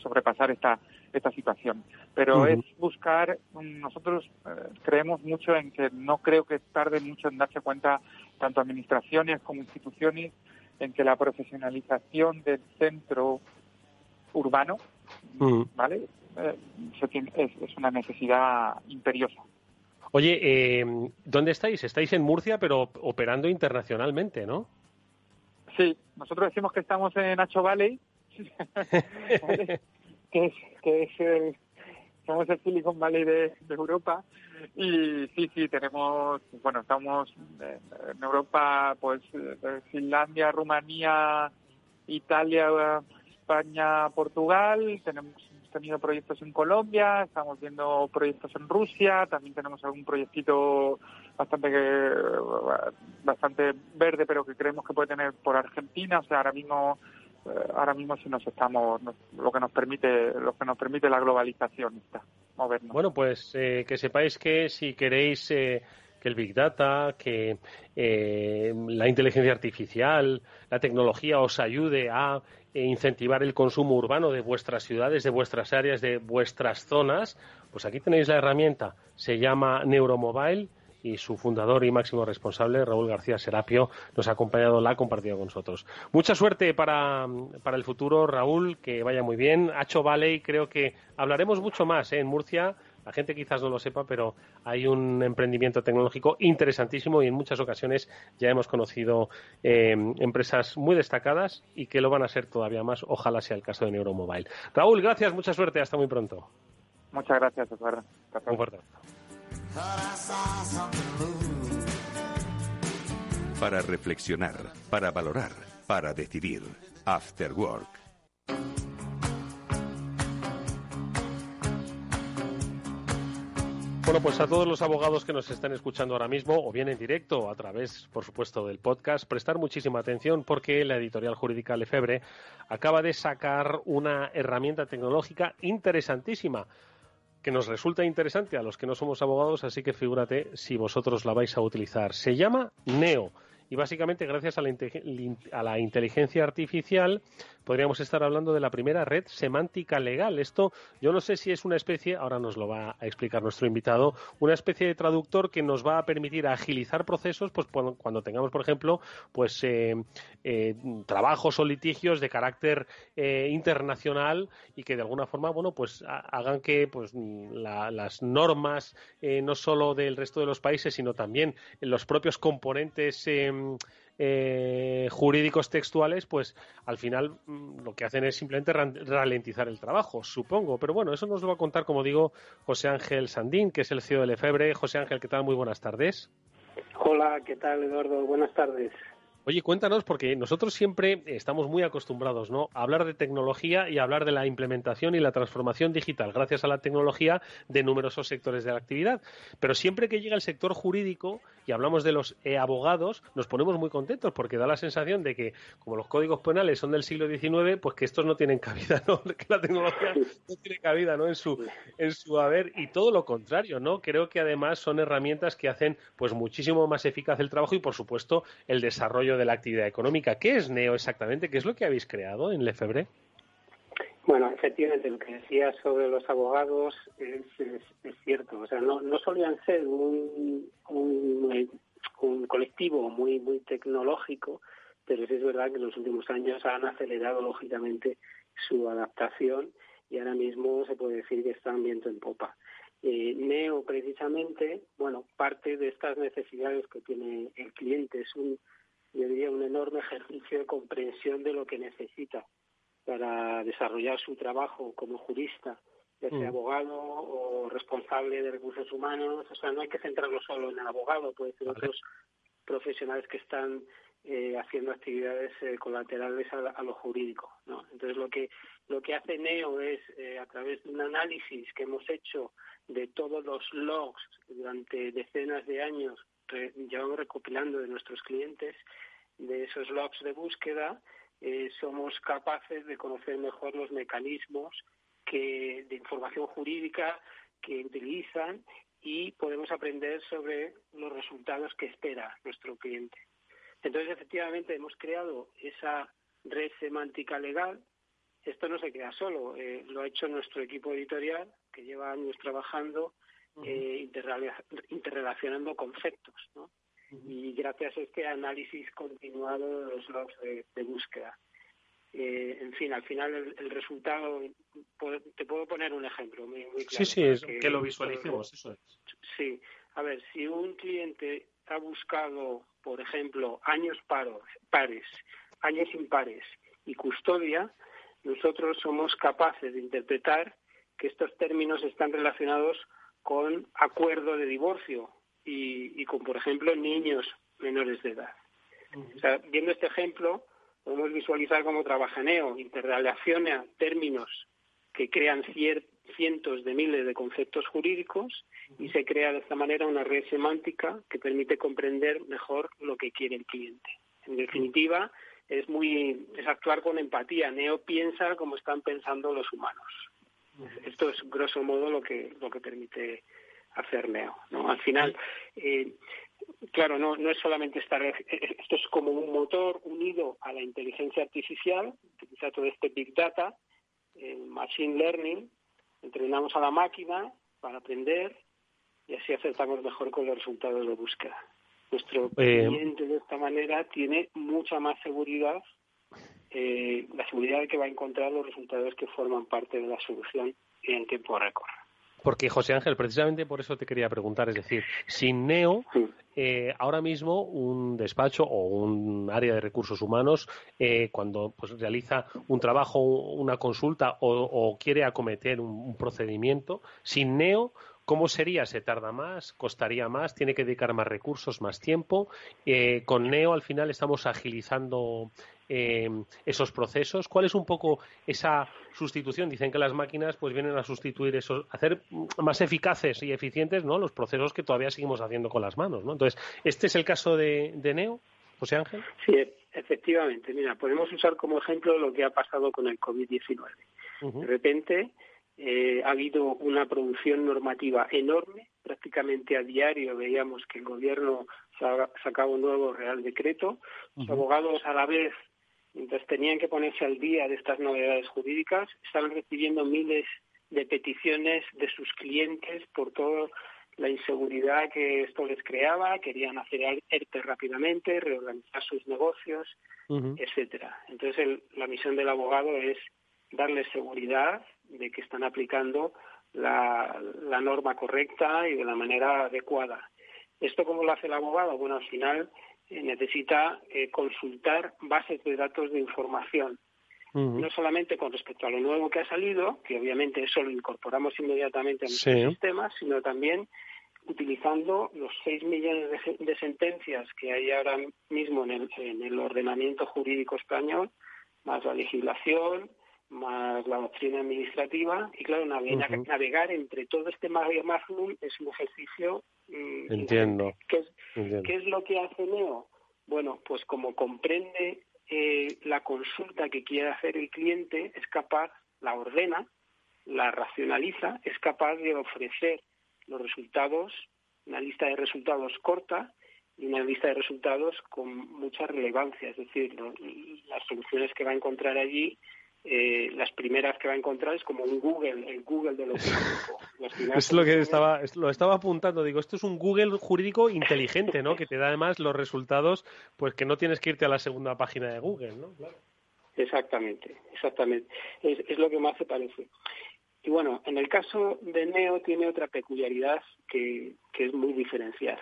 sobrepasar esta esta situación. Pero es buscar, mm, nosotros eh, creemos mucho en que no creo que tarde mucho en darse cuenta, tanto administraciones como instituciones, en que la profesionalización del centro urbano. ¿vale? Eh, se tiene- es, es una necesidad imperiosa. Oye, eh, ¿dónde estáis? Estáis en Murcia, pero operando internacionalmente, ¿no? Sí, nosotros decimos que estamos en Nacho Valley, [laughs] que es, que es el, somos el Silicon Valley de, Europa. Y sí, sí, tenemos, bueno, estamos en, Europa, pues Finlandia, Rumanía, Italia, España, Portugal, tenemos tenido proyectos en Colombia, estamos viendo proyectos en Rusia, también tenemos algún proyectito bastante bastante verde, pero que creemos que puede tener por Argentina, o sea, ahora mismo ahora mismo sí nos estamos lo que nos permite lo que nos permite la globalización está movernos. Bueno, pues eh, que sepáis que si queréis eh, que el Big Data, que eh, la inteligencia artificial, la tecnología os ayude a eh, incentivar el consumo urbano de vuestras ciudades, de vuestras áreas, de vuestras zonas, pues aquí tenéis la herramienta. Se llama Neuromobile y su fundador y máximo responsable, Raúl García Serapio, nos ha acompañado, la ha compartido con nosotros. Mucha suerte para, para el futuro, Raúl, que vaya muy bien. Hacho Valley, creo que hablaremos mucho más ¿eh? en Murcia. La gente quizás no lo sepa, pero hay un emprendimiento tecnológico interesantísimo y en muchas ocasiones ya hemos conocido eh, empresas muy destacadas y que lo van a ser todavía más. Ojalá sea el caso de Neuromobile. Raúl, gracias, mucha suerte, hasta muy pronto. Muchas gracias, Eduardo. Un fuerte abrazo. Para reflexionar, para valorar, para decidir. After Work. Bueno, pues a todos los abogados que nos están escuchando ahora mismo, o bien en directo, a través, por supuesto, del podcast, prestar muchísima atención porque la editorial jurídica Lefebvre acaba de sacar una herramienta tecnológica interesantísima que nos resulta interesante a los que no somos abogados, así que figúrate si vosotros la vais a utilizar. Se llama Neo. Y básicamente, gracias a la, a la inteligencia artificial, podríamos estar hablando de la primera red semántica legal. Esto, yo no sé si es una especie, ahora nos lo va a explicar nuestro invitado, una especie de traductor que nos va a permitir agilizar procesos, pues cuando, tengamos, por ejemplo, pues eh, eh, trabajos o litigios de carácter eh, internacional y que de alguna forma, bueno, pues ha- hagan que pues la- las normas eh, no solo del resto de los países, sino también los propios componentes eh, eh, jurídicos textuales, pues al final mm, lo que hacen es simplemente ralentizar el trabajo, supongo. Pero bueno, eso nos lo va a contar, como digo, José Ángel Sandín, que es el CEO de Lefebvre. José Ángel, ¿qué tal? Muy buenas tardes. Hola, ¿qué tal, Eduardo? Buenas tardes. Oye, cuéntanos, porque nosotros siempre estamos muy acostumbrados ¿no? a hablar de tecnología y a hablar de la implementación y la transformación digital, gracias a la tecnología, de numerosos sectores de la actividad. Pero siempre que llega el sector jurídico y hablamos de los eh, abogados, nos ponemos muy contentos porque da la sensación de que, como los códigos penales son del siglo XIX, pues que estos no tienen cabida, ¿no? [laughs] que la tecnología no tiene cabida ¿no? en, su, en su haber y todo lo contrario, ¿no? Creo que además son herramientas que hacen pues muchísimo más eficaz el trabajo y, por supuesto, el desarrollo de la actividad económica. ¿Qué es Neo exactamente? ¿Qué es lo que habéis creado en Lefebvre? Bueno, efectivamente, lo que decías sobre los abogados es, cierto. O sea, no, no solían ser un, un, un colectivo muy, muy tecnológico, pero sí es verdad que en los últimos años han acelerado, lógicamente, su adaptación y ahora mismo se puede decir que están viento en popa. Eh, Neo, precisamente, bueno, parte de estas necesidades que tiene el cliente es un, yo diría, un enorme ejercicio de comprensión de lo que necesita para desarrollar su trabajo como jurista, ya sea Mm. abogado o responsable de recursos humanos. O sea, no hay que centrarlo solo en el abogado, puede ser otros profesionales que están eh, haciendo actividades eh, colaterales a, a lo jurídico. ¿no? Entonces, lo que lo que hace Neo es, eh, a través de un análisis que hemos hecho de todos los logs durante decenas de años, re- llevamos recopilando de nuestros clientes, de esos logs de búsqueda, eh, somos capaces de conocer mejor los mecanismos que, de información jurídica que utilizan y podemos aprender sobre los resultados que espera nuestro cliente. Entonces, efectivamente, hemos creado esa red semántica legal. Esto no se crea solo, eh, lo ha hecho nuestro equipo editorial, que lleva años trabajando, eh, interrela- interrelacionando conceptos. ¿no? Y gracias a este análisis continuado de los logs de, de búsqueda. Eh, en fin, al final el, el resultado, te puedo poner un ejemplo muy, muy Sí, claro. sí, es que lo visualicemos, eso es. Sí, a ver, si un cliente ha buscado, por ejemplo, años paros, pares, años impares y custodia, nosotros somos capaces de interpretar que estos términos están relacionados con acuerdo de divorcio y, y con, por ejemplo, niños menores de edad. O sea, viendo este ejemplo, podemos visualizar cómo trabaja Neo, interrelaciona términos que crean cientos de miles de conceptos jurídicos y se crea de esta manera una red semántica que permite comprender mejor lo que quiere el cliente. En definitiva, es muy es actuar con empatía. Neo piensa como están pensando los humanos. Esto es grosso modo lo que lo que permite hacer Neo. ¿no? Al final, eh, claro, no, no es solamente estar, esto es como un motor unido a la inteligencia artificial, utiliza todo este big data, eh, machine learning, entrenamos a la máquina para aprender y así acertamos mejor con los resultados de búsqueda. Nuestro Eh, cliente de esta manera tiene mucha más seguridad, eh, la seguridad de que va a encontrar los resultados que forman parte de la solución en tiempo récord. Porque, José Ángel, precisamente por eso te quería preguntar, es decir, sin Neo, eh, ahora mismo un despacho o un área de recursos humanos, eh, cuando pues, realiza un trabajo, una consulta o, o quiere acometer un, un procedimiento, sin Neo, ¿cómo sería? ¿Se tarda más? ¿Costaría más? ¿Tiene que dedicar más recursos, más tiempo? Eh, con Neo, al final, estamos agilizando eh, esos procesos. ¿Cuál es un poco esa sustitución? Dicen que las máquinas pues vienen a sustituir esos, hacer más eficaces y eficientes ¿no? los procesos que todavía seguimos haciendo con las manos. ¿no? Entonces, ¿este es el caso de, de Neo, José Ángel? Sí, e- efectivamente. Mira, podemos usar como ejemplo lo que ha pasado con el COVID-19. De repente eh, ha habido una producción normativa enorme, prácticamente a diario veíamos que el gobierno sa- sacaba un nuevo Real Decreto, los abogados a la vez, mientras tenían que ponerse al día de estas novedades jurídicas, estaban recibiendo miles de peticiones de sus clientes por toda la inseguridad que esto les creaba, querían hacer ERTE rápidamente, reorganizar sus negocios, etcétera. Entonces, el- la misión del abogado es darles seguridad de que están aplicando la, la norma correcta y de la manera adecuada. ¿Esto cómo lo hace el abogado? Bueno, al final eh, necesita eh, consultar bases de datos de información, no solamente con respecto a lo nuevo que ha salido, que obviamente eso lo incorporamos inmediatamente a nuestro Sí. sistema, sino también utilizando los 6 millones de, de sentencias que hay ahora mismo en el, en el ordenamiento jurídico español, más la legislación, más la doctrina administrativa, y claro, navega- Ujú. navegar entre todo este mare magnum es un ejercicio mm, Entiendo. ¿Qué es, Entiendo. ¿Qué es lo que hace Neo? Bueno, pues como comprende eh, la consulta que quiere hacer el cliente, es capaz, la ordena, la racionaliza, es capaz de ofrecer los resultados, una lista de resultados corta y una lista de resultados con mucha relevancia. Es decir, lo- las soluciones que va a encontrar allí eh, las primeras que va a encontrar es como un Google, el Google de lo [laughs] jurídico. Es lo que estaba, es- lo estaba apuntando. Digo, esto es un Google jurídico inteligente, ¿no? Que te da además los resultados, pues que no tienes que irte a la segunda página de Google, ¿no? Claro. Exactamente, exactamente. Es, es lo que más se parece. Y bueno, en el caso de Neo tiene otra peculiaridad que, que es muy diferencial.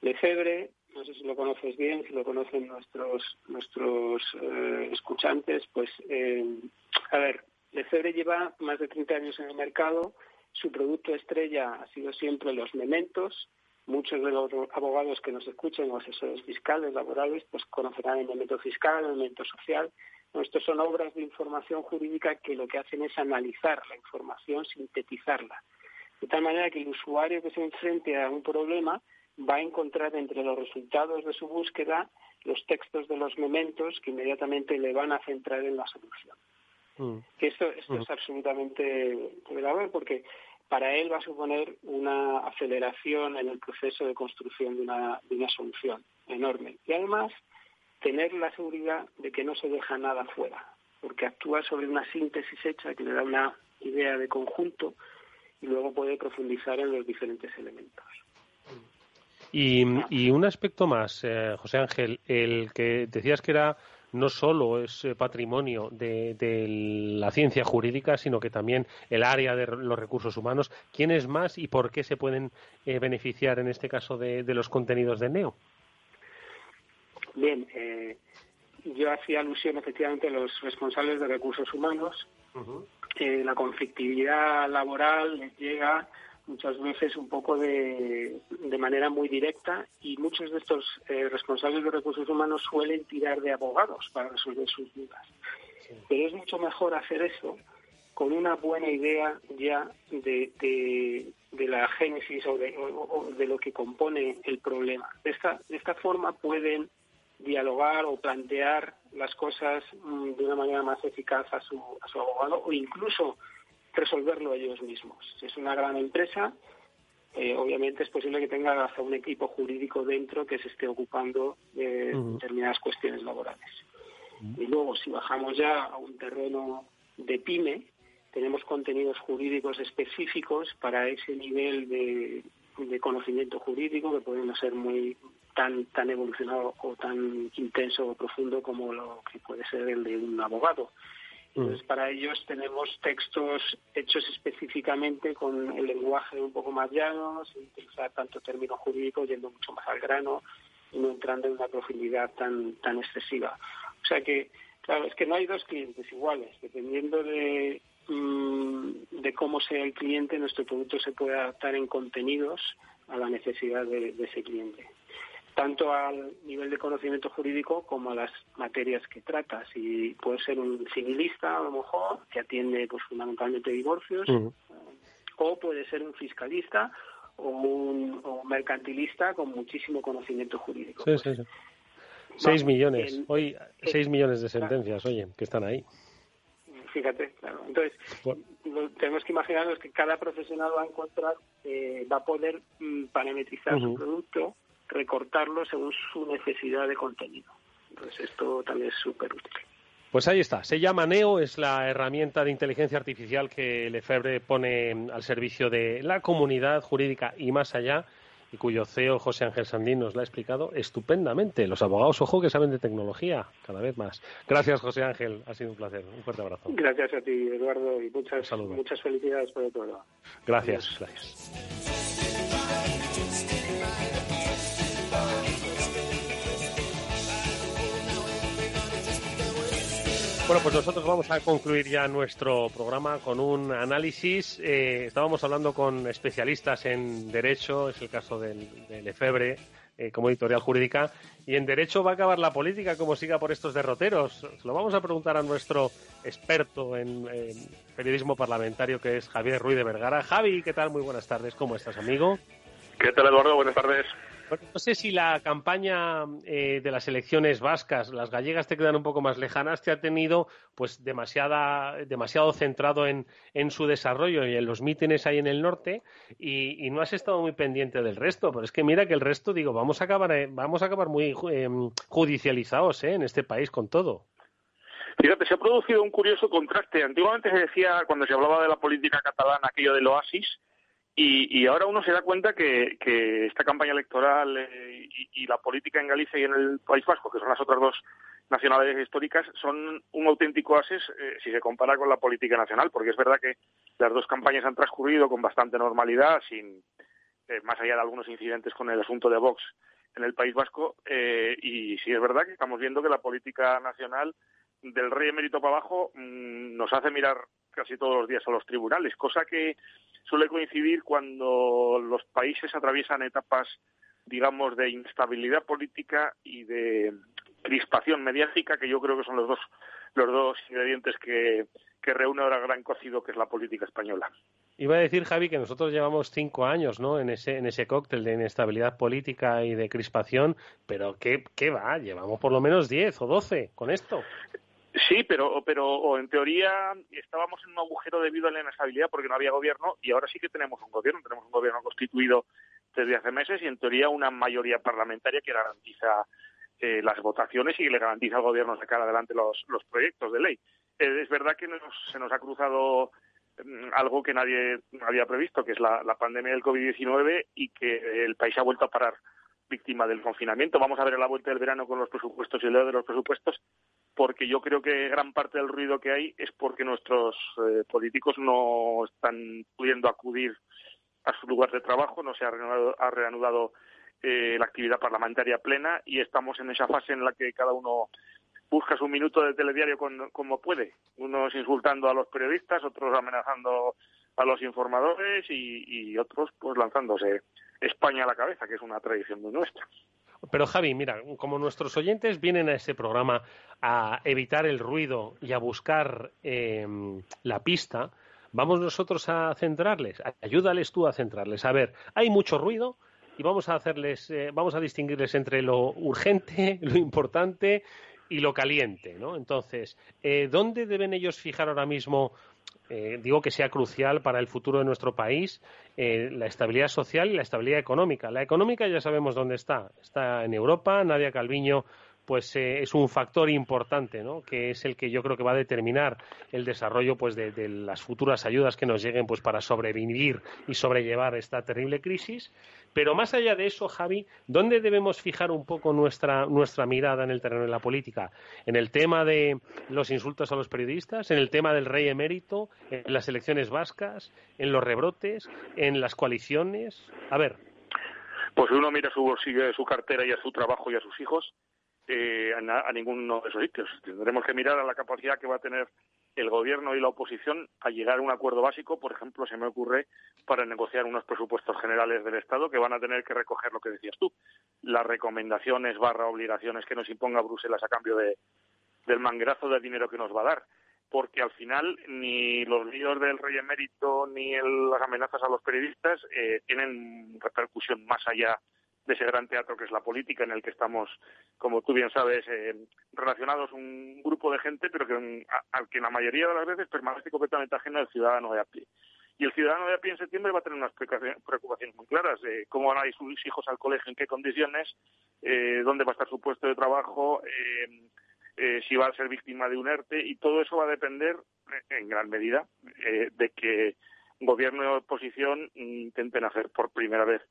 Lefebvre, no sé si lo conoces bien, si lo conocen nuestros nuestros eh, escuchantes, pues eh, a ver, Lefebvre lleva más de 30 años en el mercado. Su producto estrella ha sido siempre los mementos. Muchos de los abogados que nos escuchen o asesores fiscales, laborales, pues conocerán el memento fiscal, el memento social. Estos son obras de información jurídica que lo que hacen es analizar la información, sintetizarla. De tal manera que el usuario que se enfrente a un problema va a encontrar entre los resultados de su búsqueda los textos de los mementos que inmediatamente le van a centrar en la solución. Que esto, esto es absolutamente grave porque para él va a suponer una aceleración en el proceso de construcción de una, de una solución enorme. Y además, tener la seguridad de que no se deja nada fuera, porque actúa sobre una síntesis hecha que le da una idea de conjunto y luego puede profundizar en los diferentes elementos. Y, y un aspecto más, eh, José Ángel, el que decías que era no solo es eh, patrimonio de, de la ciencia jurídica, sino que también el área de los recursos humanos. ¿Quién es más y por qué se pueden eh, beneficiar en este caso de, de los contenidos de Neo? Bien, eh, yo hacía alusión efectivamente a los responsables de recursos humanos. Eh, la conflictividad laboral les llega muchas veces un poco de, de manera muy directa y muchos de estos eh, responsables de recursos humanos suelen tirar de abogados para resolver sus dudas. Pero es mucho mejor hacer eso con una buena idea ya de, de, de la génesis o de, o- de lo que compone el problema. De esta, de esta forma pueden dialogar o plantear las cosas mm, de una manera más eficaz a su, a su abogado o incluso resolverlo ellos mismos. Si es una gran empresa, eh, obviamente es posible que tenga hasta un equipo jurídico dentro que se esté ocupando de determinadas cuestiones laborales. Y luego, si bajamos ya a un terreno de pyme, tenemos contenidos jurídicos específicos para ese nivel de, de conocimiento jurídico que pueden no ser muy tan tan evolucionado o tan intenso o profundo como lo que puede ser el de un abogado. Entonces, para ellos tenemos textos hechos específicamente con el lenguaje un poco más llano, sin utilizar tanto término jurídico, yendo mucho más al grano y no entrando en una profundidad tan, tan excesiva. O sea que, claro, es que no hay dos clientes iguales. Dependiendo de, mm, de cómo sea el cliente, nuestro producto se puede adaptar en contenidos a la necesidad de, de ese cliente tanto al nivel de conocimiento jurídico como a las materias que trata. Si puede ser un civilista, a lo mejor, que atiende pues fundamentalmente divorcios, o puede ser un fiscalista o un, o un mercantilista con muchísimo conocimiento jurídico. Sí, sí, sí. Seis Vamos, millones. en- Hoy, seis millones de sentencias, oye, que están ahí. Fíjate, claro. Entonces, lo- tenemos que imaginarnos que cada profesional va a encontrar, eh, va a poder mm, parametrizar su producto, recortarlo según su necesidad de contenido. Entonces, esto también es súper útil. Pues ahí está. Se llama Neo, es la herramienta de inteligencia artificial que Lefebvre pone al servicio de la comunidad jurídica y más allá, y cuyo CEO José Ángel Sandín nos la ha explicado estupendamente. Los abogados, ojo, que saben de tecnología, cada vez más. Gracias, José Ángel. Ha sido un placer. Un fuerte abrazo. Gracias a ti, Eduardo, y muchas, muchas felicidades por el programa. Gracias, gracias. Bueno, pues nosotros vamos a concluir ya nuestro programa con un análisis. Eh, estábamos hablando con especialistas en Derecho, es el caso del, de Lefebvre, eh, como editorial jurídica, y en Derecho va a acabar la política como siga por estos derroteros. Se lo vamos a preguntar a nuestro experto en periodismo parlamentario, que es Javier Ruiz de Vergara. Javi, ¿qué tal? Muy buenas tardes. ¿Cómo estás, amigo? ¿Qué tal, Eduardo? Buenas tardes. No sé si la campaña eh, de las elecciones vascas, las gallegas te quedan un poco más lejanas, te ha tenido pues demasiada, demasiado centrado en, en su desarrollo y en los mítines ahí en el norte y, no has estado muy pendiente del resto. Pero es que mira que el resto, digo, vamos a acabar, eh, vamos a acabar muy eh, judicializados en este país con todo. Fíjate, se ha producido un curioso contraste. Antiguamente se decía, cuando se hablaba de la política catalana, aquello del oasis, y, y ahora uno se da cuenta que, que esta campaña electoral eh, y, y la política en Galicia y en el País Vasco, que son las otras dos nacionalidades históricas, son un auténtico oasis eh, si se compara con la política nacional, porque es verdad que las dos campañas han transcurrido con bastante normalidad, sin eh, más allá de algunos incidentes con el asunto de Vox en el País Vasco, eh, y sí es verdad que estamos viendo que la política nacional del rey emérito para abajo mm, nos hace mirar casi todos los días a los tribunales, cosa que suele coincidir cuando los países atraviesan etapas, digamos, de instabilidad política y de crispación mediática, que yo creo que son los dos, los dos ingredientes que, que reúne ahora gran cocido, que es la política española. Iba a decir, Javi, que nosotros llevamos cinco años ¿no? en, ese, en ese cóctel de inestabilidad política y de crispación, pero ¿qué, qué va? Llevamos por lo menos diez o doce con esto. Sí, pero, pero en teoría estábamos en un agujero debido a la inestabilidad porque no había gobierno y ahora sí que tenemos un gobierno, tenemos un gobierno constituido desde hace meses y en teoría una mayoría parlamentaria que garantiza eh, las votaciones y le garantiza al gobierno sacar adelante los, los proyectos de ley. Eh, es verdad que nos, se nos ha cruzado mm, algo que nadie había previsto, que es la, la pandemia del COVID-19 y que el país ha vuelto a parar víctima del confinamiento. Vamos a ver a la vuelta del verano con los presupuestos y el de los presupuestos, porque yo creo que gran parte del ruido que hay es porque nuestros eh, políticos no están pudiendo acudir a su lugar de trabajo, no se ha reanudado, ha reanudado eh, la actividad parlamentaria plena y estamos en esa fase en la que cada uno busca su minuto de telediario con, como puede, unos insultando a los periodistas, otros amenazando a los informadores y, y otros pues lanzándose España a la cabeza, que es una tradición muy nuestra. Pero Javi, mira, como nuestros oyentes vienen a ese programa a evitar el ruido y a buscar eh, la pista, vamos nosotros a centrarles, ayúdales tú a centrarles. A ver, hay mucho ruido y vamos a hacerles, eh, vamos a distinguirles entre lo urgente, [laughs] lo importante y lo caliente, ¿no? Entonces, eh, ¿dónde deben ellos fijar ahora mismo eh, digo que sea crucial para el futuro de nuestro país eh, la estabilidad social y la estabilidad económica. La económica ya sabemos dónde está. Está en Europa. Nadia Calviño pues eh, es un factor importante, ¿no? Que es el que yo creo que va a determinar el desarrollo, pues, de, las futuras ayudas que nos lleguen, pues, para sobrevivir y sobrellevar esta terrible crisis. Pero más allá de eso, Javi, ¿dónde debemos fijar un poco nuestra nuestra mirada en el terreno de la política? En el tema de los insultos a los periodistas, en el tema del rey emérito, en las elecciones vascas, en los rebrotes, en las coaliciones. A ver. Pues uno mira su bolsillo, su cartera y a su trabajo y a sus hijos eh, a, a, ninguno de esos sitios. Tendremos que mirar a la capacidad que va a tener el gobierno y la oposición a llegar a un acuerdo básico, por ejemplo, se me ocurre, para negociar unos presupuestos generales del Estado que van a tener que recoger lo que decías tú, las recomendaciones barra obligaciones que nos imponga Bruselas a cambio de, del manguerazo de dinero que nos va a dar porque al final ni los líos del rey emérito ni el, las amenazas a los periodistas eh, tienen repercusión más allá de ese gran teatro que es la política, en el que estamos, como tú bien sabes, eh, relacionados un grupo de gente, pero que al que la mayoría de las veces permanece completamente ajeno al ciudadano de a pie. Y el ciudadano de a pie en septiembre va a tener unas preocupaciones muy claras de cómo van a ir sus hijos al colegio, en qué condiciones, eh, dónde va a estar su puesto de trabajo, eh, eh, si va a ser víctima de un ERTE, y todo eso va a depender, en gran medida, eh, de que gobierno y oposición intenten hacer por primera vez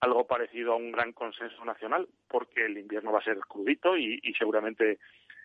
algo parecido a un gran consenso nacional, porque el invierno va a ser crudito y, y seguramente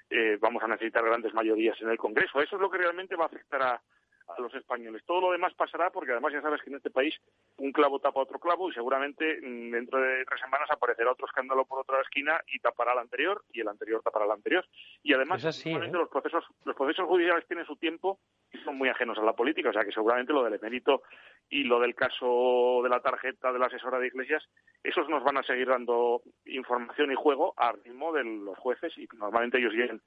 eh, vamos a necesitar grandes mayorías en el Congreso. Eso es lo que realmente va a afectar a, a los españoles. Todo lo demás pasará porque además ya sabes que en este país un clavo tapa otro clavo y seguramente mm, dentro de tres semanas aparecerá otro escándalo por otra esquina y tapará el anterior y el anterior tapará el anterior. Y además así, ¿eh? los procesos los procesos judiciales tienen su tiempo y son muy ajenos a la política, o sea que seguramente lo del emérito y lo del caso de la tarjeta de la asesora de Iglesias, esos nos van a seguir dando información y juego al ritmo de los jueces y normalmente ellos tienen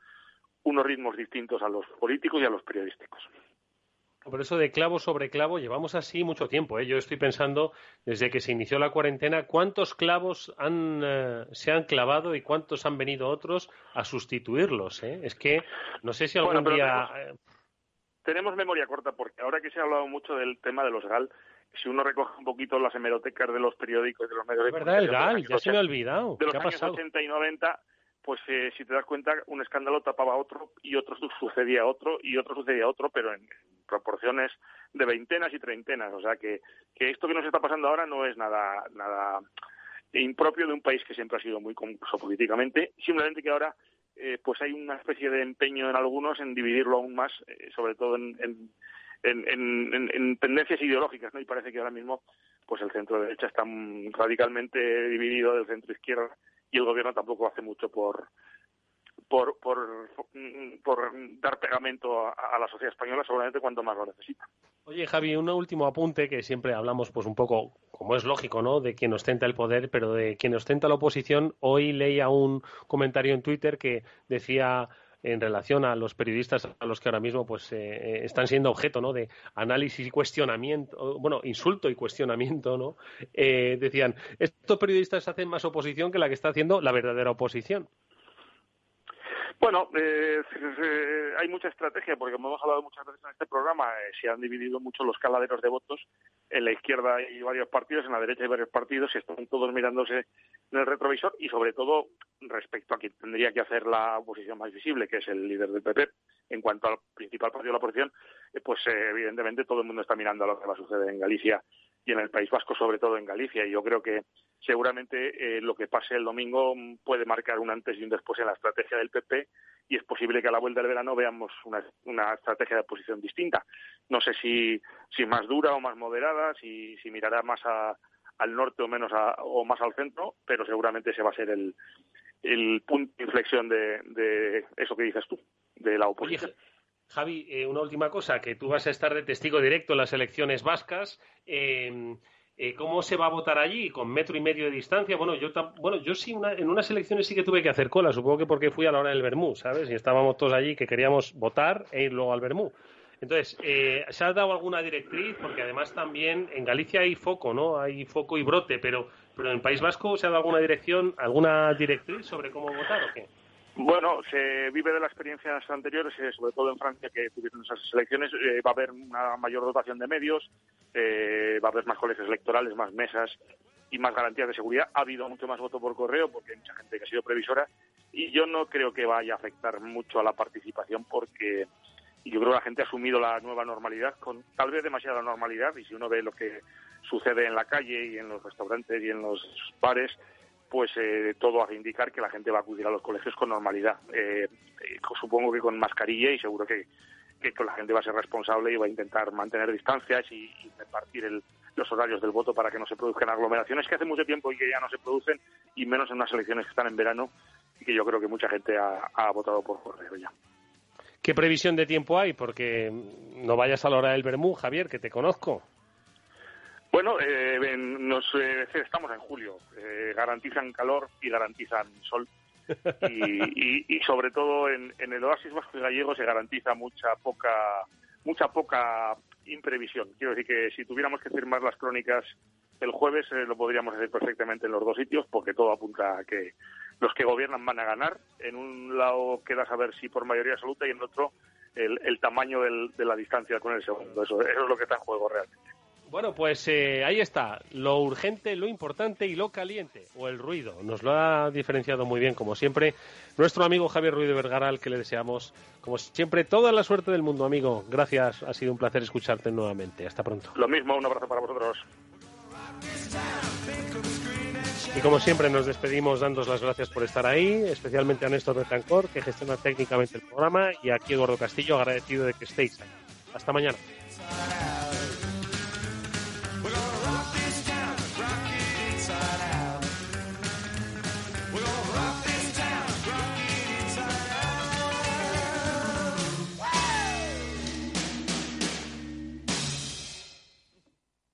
unos ritmos distintos a los políticos y a los periodísticos. Por eso de clavo sobre clavo llevamos así mucho tiempo. ¿eh? Yo estoy pensando, desde que se inició la cuarentena, cuántos clavos han, eh, se han clavado y cuántos han venido otros a sustituirlos. ¿eh? Es que no sé si algún bueno, día. Tenemos, tenemos, memoria corta, porque ahora que se ha hablado mucho del tema de los GAL, si uno recoge un poquito las hemerotecas de los periódicos, de los medios de ¿Verdad, el GAL? Ya se me ha olvidado. De los ¿Qué ha años pasado? 80 y 90 pues eh, si te das cuenta, un escándalo tapaba otro y otro sucedía otro y otro sucedía otro, pero en proporciones de veintenas y treintenas. O sea que, que esto que nos está pasando ahora no es nada, nada impropio de un país que siempre ha sido muy confuso políticamente, simplemente que ahora eh, pues hay una especie de empeño en algunos en dividirlo aún más, eh, sobre todo en, en, en, en, tendencias ideológicas, ¿no? Y parece que ahora mismo pues el centro derecha está radicalmente dividido del centro izquierda y el gobierno tampoco hace mucho por por, por, dar pegamento a, la sociedad española, seguramente cuanto más lo necesita. Oye, Javi, un último apunte que siempre hablamos, pues un poco, como es lógico, ¿no? De quien ostenta el poder, pero de quien ostenta la oposición. Hoy leía un comentario en Twitter que decía en relación a los periodistas a los que ahora mismo pues eh, eh, están siendo objeto ¿no? de análisis y cuestionamiento, bueno, insulto y cuestionamiento, ¿no? Eh, decían, estos periodistas hacen más oposición que la que está haciendo la verdadera oposición. Bueno, [laughs] eh, hay mucha estrategia, porque como hemos hablado muchas veces en este programa, eh, se han dividido mucho los caladeros de votos. En la izquierda hay varios partidos, en la derecha hay varios partidos, y están todos mirándose en el retrovisor y, sobre todo, respecto a quien tendría que hacer la oposición más visible, que es el líder del PP, en cuanto al principal partido de la oposición, eh, pues evidentemente todo el mundo está mirando a lo que va a suceder en Galicia y en el País Vasco, sobre todo en Galicia. Y yo creo que seguramente eh, lo que pase el domingo puede marcar un antes y un después en la estrategia del PP y es posible que a la vuelta del verano veamos una, una estrategia de oposición distinta. No sé si, si más dura o más moderada, si, si mirará más al norte o menos o más al centro, pero seguramente ese va a ser el, el punto de inflexión de, de eso que dices tú, de la oposición. Javi, eh, una última cosa, que tú vas a estar de testigo directo en las elecciones vascas. Eh, eh, ¿Cómo se va a votar allí? ¿Con metro y medio de distancia? Bueno, yo, bueno, yo sí, en unas elecciones sí que tuve que hacer cola, supongo que porque fui a la hora del Bermú, ¿sabes? Y estábamos todos allí que queríamos votar e ir luego al Bermú. Entonces, ¿se ha dado alguna directriz? Porque además también en Galicia hay foco, ¿no? Hay foco y brote, pero, pero en el País Vasco ¿se ha dado alguna dirección, alguna directriz sobre cómo votar o qué? Bueno, se vive de las experiencias anteriores, eh, sobre todo en Francia, que tuvieron esas elecciones. Eh, va a haber una mayor dotación de medios, eh, va a haber más colegios electorales, más mesas y más garantías de seguridad. Ha habido mucho más voto por correo porque hay mucha gente que ha sido previsora y yo no creo que vaya a afectar mucho a la participación porque yo creo que la gente ha asumido la nueva normalidad con tal vez demasiada normalidad y si uno ve lo que sucede en la calle y en los restaurantes y en los bares, pues eh, todo hace indicar que la gente va a acudir a los colegios con normalidad. Eh, eh, supongo que con mascarilla y seguro que, que, la gente va a ser responsable y va a intentar mantener distancias y, repartir los horarios del voto para que no se produzcan aglomeraciones que hace mucho tiempo y que ya no se producen, y menos en unas elecciones que están en verano y que yo creo que mucha gente ha, ha votado por correo ya. ¿Qué previsión de tiempo hay? Porque no vayas a la hora del Bermú, Javier, que te conozco. Bueno, eh, nos, eh, estamos en julio. Eh, garantizan calor y garantizan sol. [laughs] Y, sobre todo en, el oasis vasco y gallego se garantiza mucha poca mucha poca imprevisión. Quiero decir que si tuviéramos que firmar las crónicas el jueves lo podríamos hacer perfectamente en los dos sitios porque todo apunta a que los que gobiernan van a ganar. En un lado queda saber si por mayoría absoluta y en otro el, tamaño de la distancia con el segundo. Eso, eso es lo que está en juego realmente. Bueno, pues eh, ahí está, lo urgente, lo importante y lo caliente, o el ruido. Nos lo ha diferenciado muy bien, como siempre, nuestro amigo Javier Ruiz de Vergara, al que le deseamos, como siempre, toda la suerte del mundo, amigo. Gracias, ha sido un placer escucharte nuevamente. Hasta pronto. Lo mismo, un abrazo para vosotros. Y como siempre nos despedimos dándos las gracias por estar ahí, especialmente a Néstor Betancor, que gestiona técnicamente el programa, y aquí Eduardo Castillo, agradecido de que estéis ahí. Hasta mañana.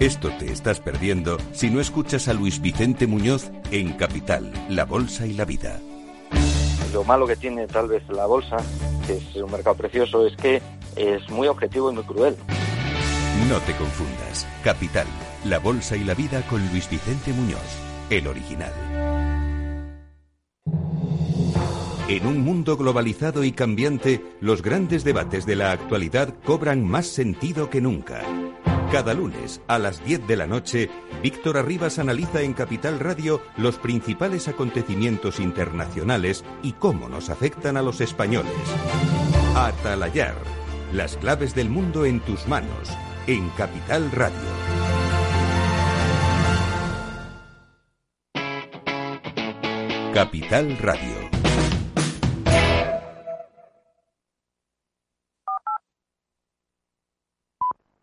Esto te estás perdiendo si no escuchas a Luis Vicente Muñoz en Capital, La Bolsa y la Vida. Lo malo que tiene tal vez la bolsa que es un mercado precioso, es que es muy objetivo y muy cruel. No te confundas. Capital, la bolsa y la vida con Luis Vicente Muñoz, el original. En un mundo globalizado y cambiante, los grandes debates de la actualidad cobran más sentido que nunca. Cada lunes a las 10 de la noche, Víctor Arribas analiza en Capital Radio los principales acontecimientos internacionales y cómo nos afectan a los españoles. Atalayar, las claves del mundo en tus manos, en Capital Radio. Capital Radio